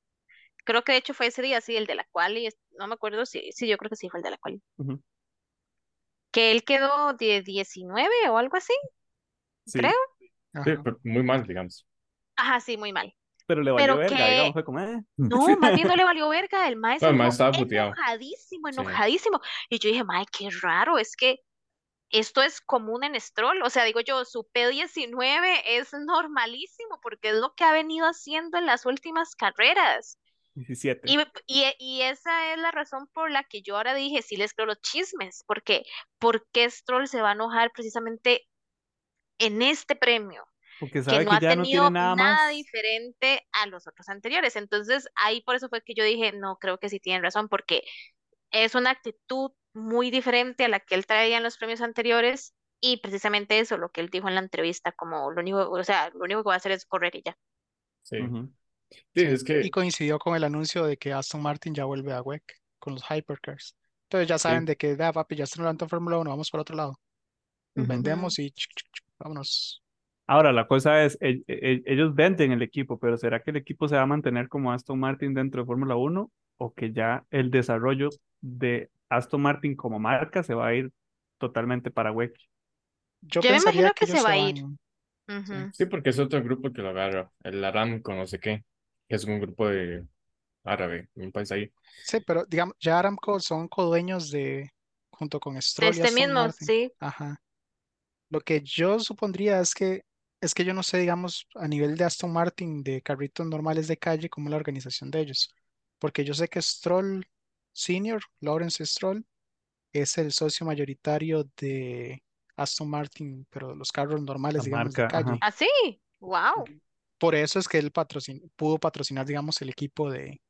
creo que de hecho fue ese día, sí, el de la quali, no me acuerdo si, sí, yo creo que sí fue el de la quali, que él quedó de 19 o algo así, Sí, creo. Sí, pero muy mal, digamos. Ajá, sí, muy mal. Pero le valió Pero verga, que- digamos, fue como, eh. No, más bien no le valió verga, el maestro No, mae estaba puteado. enojadísimo, Sí. enojadísimo. Y yo dije, mae, qué raro, es que esto es común en Stroll. O sea, digo yo, su P19 es normalísimo porque es lo que ha venido haciendo en las últimas carreras. 17. Y, y, y esa es la razón por la que yo ahora dije, sí les creo los chismes, porque ¿por qué Stroll se va a enojar precisamente en este premio? Porque que sabe no que ha ya no tenido tiene nada más. diferente a los otros anteriores. Entonces, ahí por eso fue que yo dije, no, creo que sí tienen razón, porque es una actitud muy diferente a la que él traía en los premios anteriores y precisamente eso, lo que él dijo en la entrevista, como lo único, o sea, lo único que va a hacer es correr y ya. Sí. Ujú. Sí, Sí, es que Y coincidió con el anuncio de que Aston Martin ya vuelve a WEC con los Hypercars. Entonces ya saben de que, vea, papi, ya está en Fórmula 1, vamos para otro lado. Ujú. Vendemos y chuc, chuc, chuc, vámonos. Ahora, la cosa es, e- e- ellos venden el equipo, pero ¿será que el equipo se va a mantener como Aston Martin dentro de Fórmula 1 o que ya el desarrollo de Aston Martin como marca se va a ir totalmente para WEC? Yo Yo me imagino que se va a ir. Sí, porque es otro grupo que lo agarra, el Aramco, no sé qué, que es un grupo de árabe, un país ahí. Sí, pero digamos, ya Aramco son codueños de, junto con Stroll este mismo, Martin. sí. Ajá. Lo que yo supondría es que es que yo no sé, digamos, a nivel de Aston Martin, de carritos normales de calle, cómo es la organización de ellos. Porque yo sé que Stroll Senior, Lawrence Stroll, es el socio mayoritario de Aston Martin, pero los carros normales, La digamos, de ajá. calle. ¿Ah, sí? ¡Wow! Por eso es que él patrocin- pudo patrocinar, digamos, el equipo de,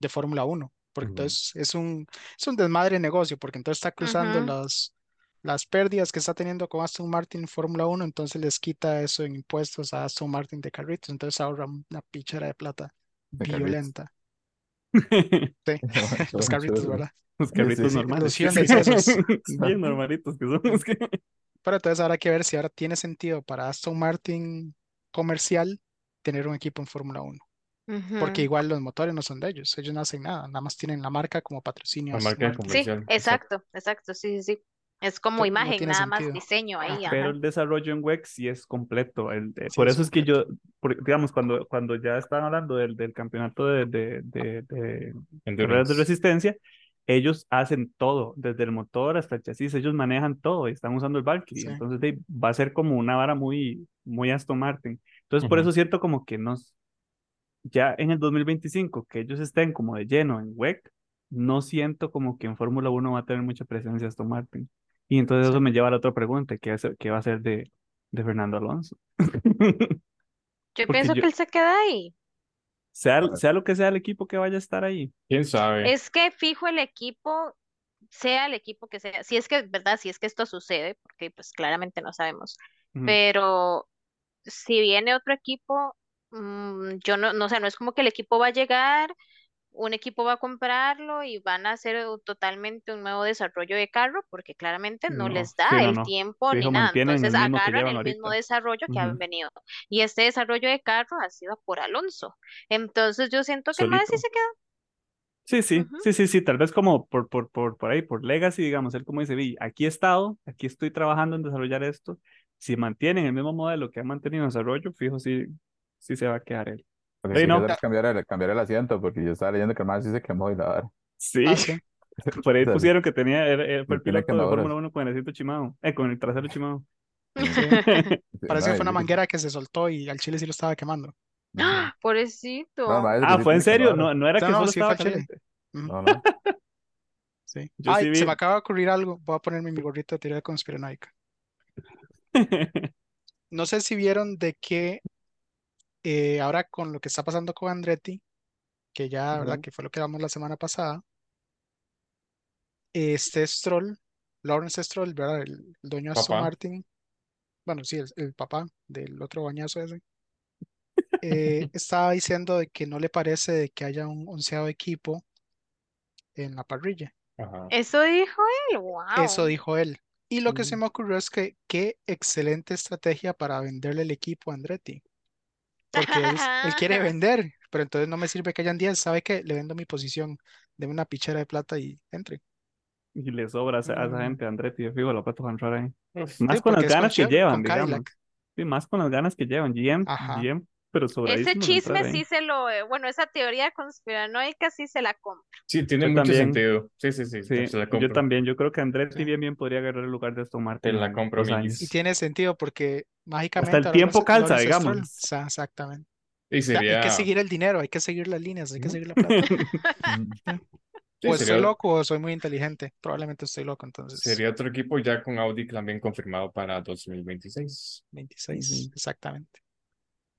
de Fórmula 1. Porque entonces es un, es un desmadre de negocio, porque entonces está cruzando las, las pérdidas que está teniendo con Aston Martin en Fórmula 1, entonces les quita eso en impuestos a Aston Martin de carritos, entonces ahorra una pichara de plata De carritos. violenta. Sí, los carritos. ¿verdad? Los carritos sí. normales. Los sí, Hyundai sí. esos. Bien normalitos que son. es que- Pero entonces habrá que ver si ahora tiene sentido para Aston Martin comercial tener un equipo en Fórmula 1. Porque igual los motores no son de ellos, ellos no hacen nada, nada más tienen la marca como patrocinio La marca Martin. Sí, comercial. exacto, exacto, sí, sí, sí. Es como No- no imagen, tiene nada más sentido. diseño ahí, Pero ajá. el desarrollo en WEC sí es completo. el Sí, por es eso es que yo, por- digamos, cuando, cuando ya estaban hablando del, del campeonato de, de, de, de carreras de resistencia, ellos hacen todo, desde el motor hasta el chasis, ellos manejan todo y están usando el Valkyrie. Sí. Entonces de, va a ser como una vara muy, muy Aston Martin. Entonces por eso siento como que nos, ya en el 2025, que ellos estén como de lleno en WEC, no siento como que en Fórmula 1 va a tener mucha presencia Aston Martin. Y entonces Sí. eso me lleva a la otra pregunta, ¿qué, es- qué va a ser de, de Fernando Alonso? Yo pienso yo- que él se queda ahí. sea, sea lo que sea el equipo que vaya a estar ahí. ¿Quién sabe? Es que fijo el equipo, sea el equipo que sea, si es que, ¿verdad? Si es que esto sucede, porque pues claramente no sabemos, pero si viene otro equipo, mm, yo no, no sé, no es como que el equipo va a llegar, un equipo va a comprarlo y van a hacer un- totalmente un nuevo desarrollo de carro, porque claramente no No, les sí, da no, el no. tiempo ni nada. el Entonces que agarran el mismo desarrollo que han Ujú. venido. Y este desarrollo de carro ha sido por Alonso. Entonces yo siento que el mae sí se queda. Sí, sí, sí, sí, sí, tal vez como por, por, por, por ahí, por legacy, digamos, él como dice, vi, aquí he estado, aquí estoy trabajando en desarrollar esto, si mantienen el mismo modelo que han mantenido en desarrollo, fijo, sí, sí se va a quedar él. Lo que sí no. cambiar el, cambiar el asiento, porque yo estaba leyendo que el man sí se quemó y la vara. Sí, Ah, sí. por ahí pusieron que tenía, el no tiene piloto de. Fórmula 1 con el asiento chimado, eh, con el trasero chimado. Sí. Parece que fue una manguera que se soltó y al chile sí lo estaba quemando. ¡Ah! Pobrecito. No, el Ah, ¿fue en serio? No, no era que no, solo estaba caliente. No, no. sí. Yo Ay, sí se me acaba de ocurrir algo. Voy a ponerme mi gorrito de teoría conspiranoica. No sé si vieron de que eh, ahora con lo que está pasando con Andretti, que ya, ¿verdad? Ujú. Que fue lo que hablamos la semana pasada, este Stroll, Lawrence Stroll, ¿verdad? El, el dueño de Aston Papá. Martin, bueno, sí, el, el papá del otro bañazo ese, eh, estaba diciendo de que no le parece de que haya un onceavo equipo en la parrilla. Ajá. Eso dijo él. Wow. Eso dijo él. Y lo que se me ocurrió es que qué excelente estrategia para venderle el equipo a Andretti. Porque él, él quiere vender, pero entonces no me sirve que hayan 10. ¿Sabe qué? Le vendo mi posición. Deme una pichera de plata y entre. Y le sobra a esa, Mm. gente, Andretti, de fijo, lo puedo entrar ahí. Uf, Más Sí, con las con ganas que llevan, digamos. Sí, más con las ganas que llevan. GM, Ajá. GM, pero Ese sobradísimos de entrar chisme ahí. sí se lo, eh, bueno, esa teoría conspiranoica sí se la compro. Sí, tiene Yo mucho también. sentido. Sí, sí, sí. Sí, se la yo compro. también. Yo creo que Andretti Sí. bien bien podría agarrar el lugar de Aston Martin Te la compro. Y tiene sentido porque mágicamente Hasta el tiempo calza, digamos. Sa- Exactamente. Y O sea, hay sería. que seguir el dinero, hay que seguir las líneas, hay que seguir la plata. Mm. Sí, O sería, estoy loco o soy muy inteligente. Probablemente estoy loco, entonces. sería otro equipo ya con Audi también confirmado para 2026. 26, Ujú. exactamente.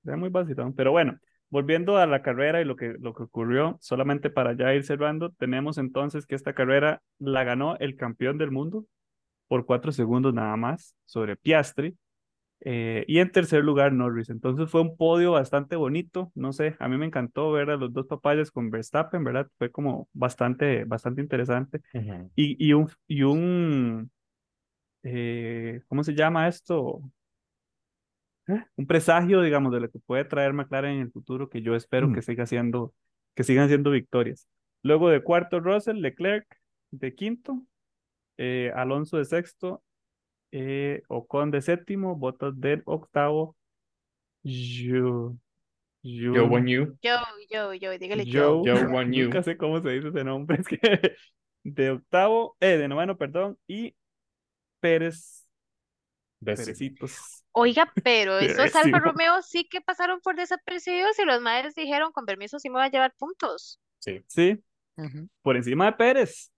Es muy vacilón. Pero bueno, volviendo a la carrera y lo que, lo que ocurrió, solamente para ya ir cerrando, tenemos entonces que esta carrera la ganó el campeón del mundo por cuatro segundos nada más sobre Piastri. eh, y en tercer lugar Norris. Entonces fue un podio bastante bonito. No sé, a mí me encantó ver a los dos papayas con Verstappen, ¿verdad? Fue como bastante, bastante interesante. Y, y un, y un eh, ¿cómo se llama esto? Un presagio, digamos, de lo que puede traer McLaren en el futuro, que yo espero Mm. que siga siendo, que sigan siendo victorias. Luego de cuarto, Russell, Leclerc de quinto, eh, Alonso de sexto, eh, Ocon de séptimo, Bottas de octavo, Yo, Yo Yo- want you. Yo, yo, yo, dígale Joe, yo. Joe you. nunca sé cómo se dice ese nombre, es que de octavo, eh, de noveno, perdón, y Pérez Décimo. Perecitos. Oiga, pero esos. Alfa Romeo sí que pasaron por desapercibidos y los madres dijeron, con permiso, sí me voy a llevar puntos. Sí. Sí, por encima de Pérez.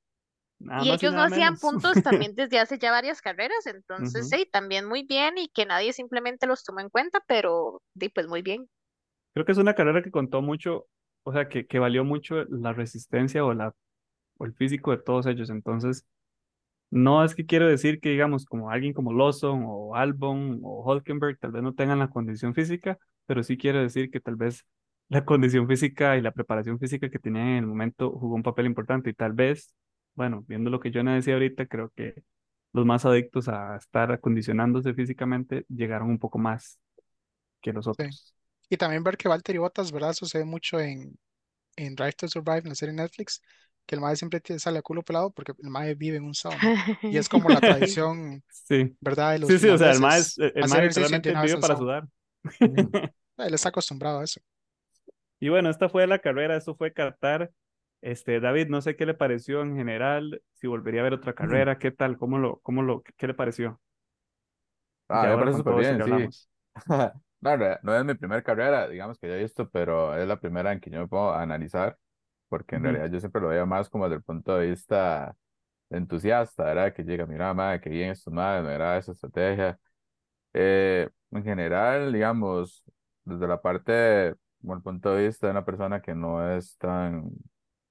Nada y ellos no hacían menos. puntos también desde hace ya varias carreras, entonces sí, también muy bien y que nadie simplemente los tomó en cuenta, pero di, pues muy bien. Creo que es una carrera que contó mucho, o sea, que, que valió mucho la resistencia o, la, o el físico de todos ellos. Entonces, no es que quiero decir que, digamos, como alguien como Lawson o Albon o Hulkenberg tal vez no tengan la condición física, pero sí quiero decir que tal vez la condición física y la preparación física que tenían en el momento jugó un papel importante y tal vez, bueno, viendo lo que yo decía ahorita, creo que los más adictos a estar acondicionándose físicamente llegaron un poco más que los otros. Y también ver que Valtteri Bottas, ¿verdad? Sucede mucho en, en Drive to Survive, en la serie Netflix, que el mae siempre tiene- sale a culo pelado porque el mae vive en un sauna. Y es como la tradición, Sí, ¿verdad? De los sí, sí, o sea, el más, finlandeses, el vez vive para sudar. Él está acostumbrado a eso. Y bueno, esta fue la carrera, esto fue Qatar. Este, David, no sé qué le pareció en general, si volvería a ver otra carrera, qué tal, cómo lo, cómo lo, qué le pareció. Ah, Ya me ahora parece súper bien, sí. hablamos. No, no es mi primera carrera, digamos que ya he visto, pero es la primera en que yo me puedo analizar, porque en Ujú, realidad yo siempre lo veía más como desde el punto de vista entusiasta, ¿verdad? Que llega, mira, madre, qué bien estos madres, mira esa estrategia. Eh, en general, digamos, desde la parte, como el punto de vista de una persona que no es tan,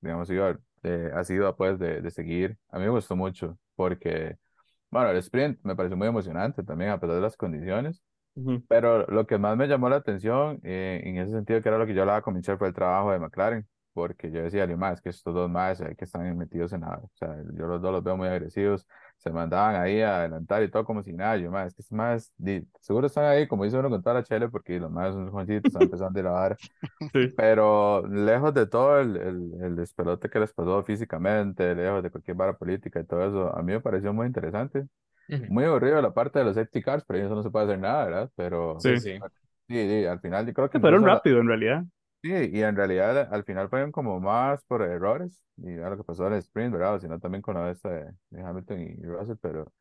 digamos, iba, eh, asidua, pues, de, de seguir, a mí me gustó mucho, porque, bueno, el sprint me pareció muy emocionante también, a pesar de las condiciones. Pero lo que más me llamó la atención eh, en ese sentido, que era lo que yo hablaba con Michelle, fue el trabajo de McLaren, porque yo decía, más que estos dos más que están metidos en nada, o sea, yo los dos los veo muy agresivos, se mandaban ahí a adelantar y todo como si nada, yo más, es que estos más, seguro están ahí, como dice uno con toda la chele, porque los más son jovencitos, están empezando a lavar, Sí, pero lejos de todo el, el, el despelote que les pasó físicamente, lejos de cualquier vara política y todo eso, a mí me pareció muy interesante. Muy aburrido la parte de los safety cars, pero eso no se puede hacer nada, ¿verdad? Pero sí. Sí, sí. sí, sí, al final yo creo que fueron la- rápido en realidad. Sí, y en realidad al final fueron como más por errores, y a lo que pasó en el sprint, ¿verdad? Sino también con la de esta de, de Hamilton y Russell, pero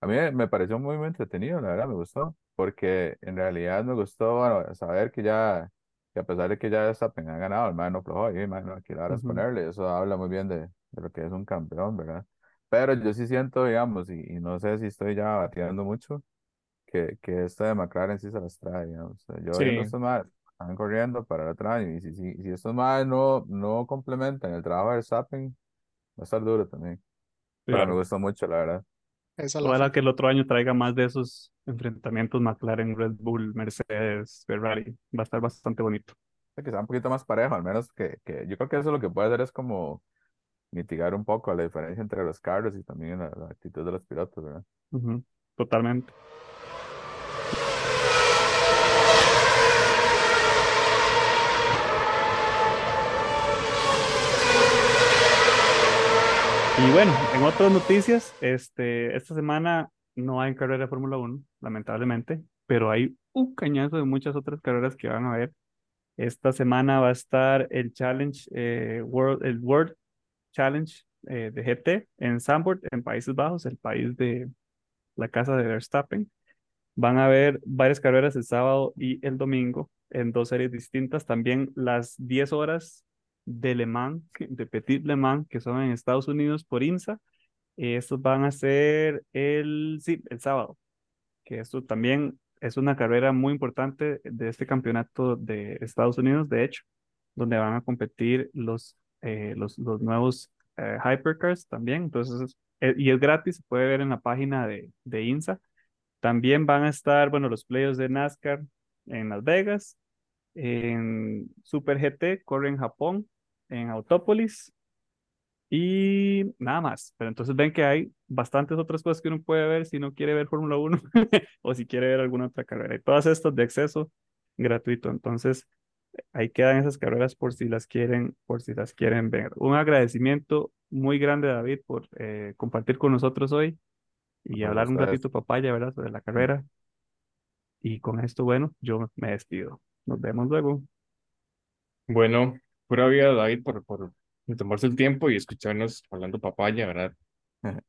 a mí me pareció muy, muy entretenido, la verdad, me gustó, porque en realidad me gustó, bueno, saber que ya, que a pesar de que ya Verstappen ha ganado, el man no aflojó, y man no quiere ahora Ujú, ponerle, eso habla muy bien de, de lo que es un campeón, ¿verdad? Pero yo sí siento, digamos, y, y no sé si estoy ya bateando mucho, que, que esta de McLaren sí se las trae, digamos. O yo Sí. estos más, están corriendo para el otro año, y si, si, si estos más no, no complementan el trabajo de Verstappen, va a estar duro también. Pero me Claro. gustó mucho, la verdad. Esa es la Ojalá que el otro año traiga más de esos enfrentamientos McLaren, Red Bull, Mercedes, Ferrari. Va a estar bastante bonito. que sea un poquito más parejo, al menos que, que yo creo que eso lo que puede hacer es como mitigar un poco la diferencia entre los carros y también la, la actitud de los pilotos, ¿verdad? Ujú, Totalmente. Y bueno, en otras noticias, este, esta semana no hay carrera de Fórmula 1, lamentablemente, pero hay un cañazo de muchas otras carreras que van a haber. Esta semana va a estar el Challenge, eh, World, el World Challenge eh, de GT en Zandvoort, en Países Bajos, el país de la casa de Verstappen. Van a haber varias carreras el sábado y el domingo en dos series distintas. También las 10 horas de Le Mans, de Petit Le Mans, que son en Estados Unidos por IMSA. Estos van a ser el, sí, el sábado, que esto también es una carrera muy importante de este campeonato de Estados Unidos, de hecho, donde van a competir los, eh, los, los nuevos eh, Hypercars también. Entonces, eh, y es gratis, se puede ver en la página de, de INSA. También van a estar, bueno, los players de NASCAR en Las Vegas, en Super GT, corre en Japón, en Autópolis y nada más. Pero entonces ven que hay bastantes otras cosas que uno puede ver si no quiere ver Fórmula 1 o si quiere ver alguna otra carrera. Y todas estas de acceso gratuito. Entonces, ahí quedan esas carreras por si las quieren, por si las quieren ver. Un agradecimiento muy grande, David, por eh, compartir con nosotros hoy y hablar un ratito papaya, ¿verdad? Sobre la carrera. Y con esto, bueno, yo me despido. Nos vemos luego. Bueno, pura vida, David, por, por tomarse el tiempo y escucharnos hablando papaya, ¿verdad?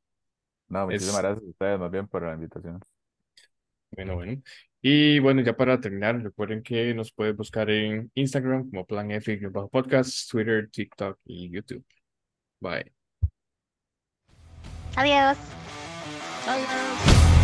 No, muchísimas Es- gracias a ustedes más bien por la invitación. Bueno, bueno. Y bueno, ya para terminar, recuerden que nos pueden buscar en Instagram como Plan F bajo podcast, Twitter, TikTok y YouTube. Bye. Adiós. Adiós.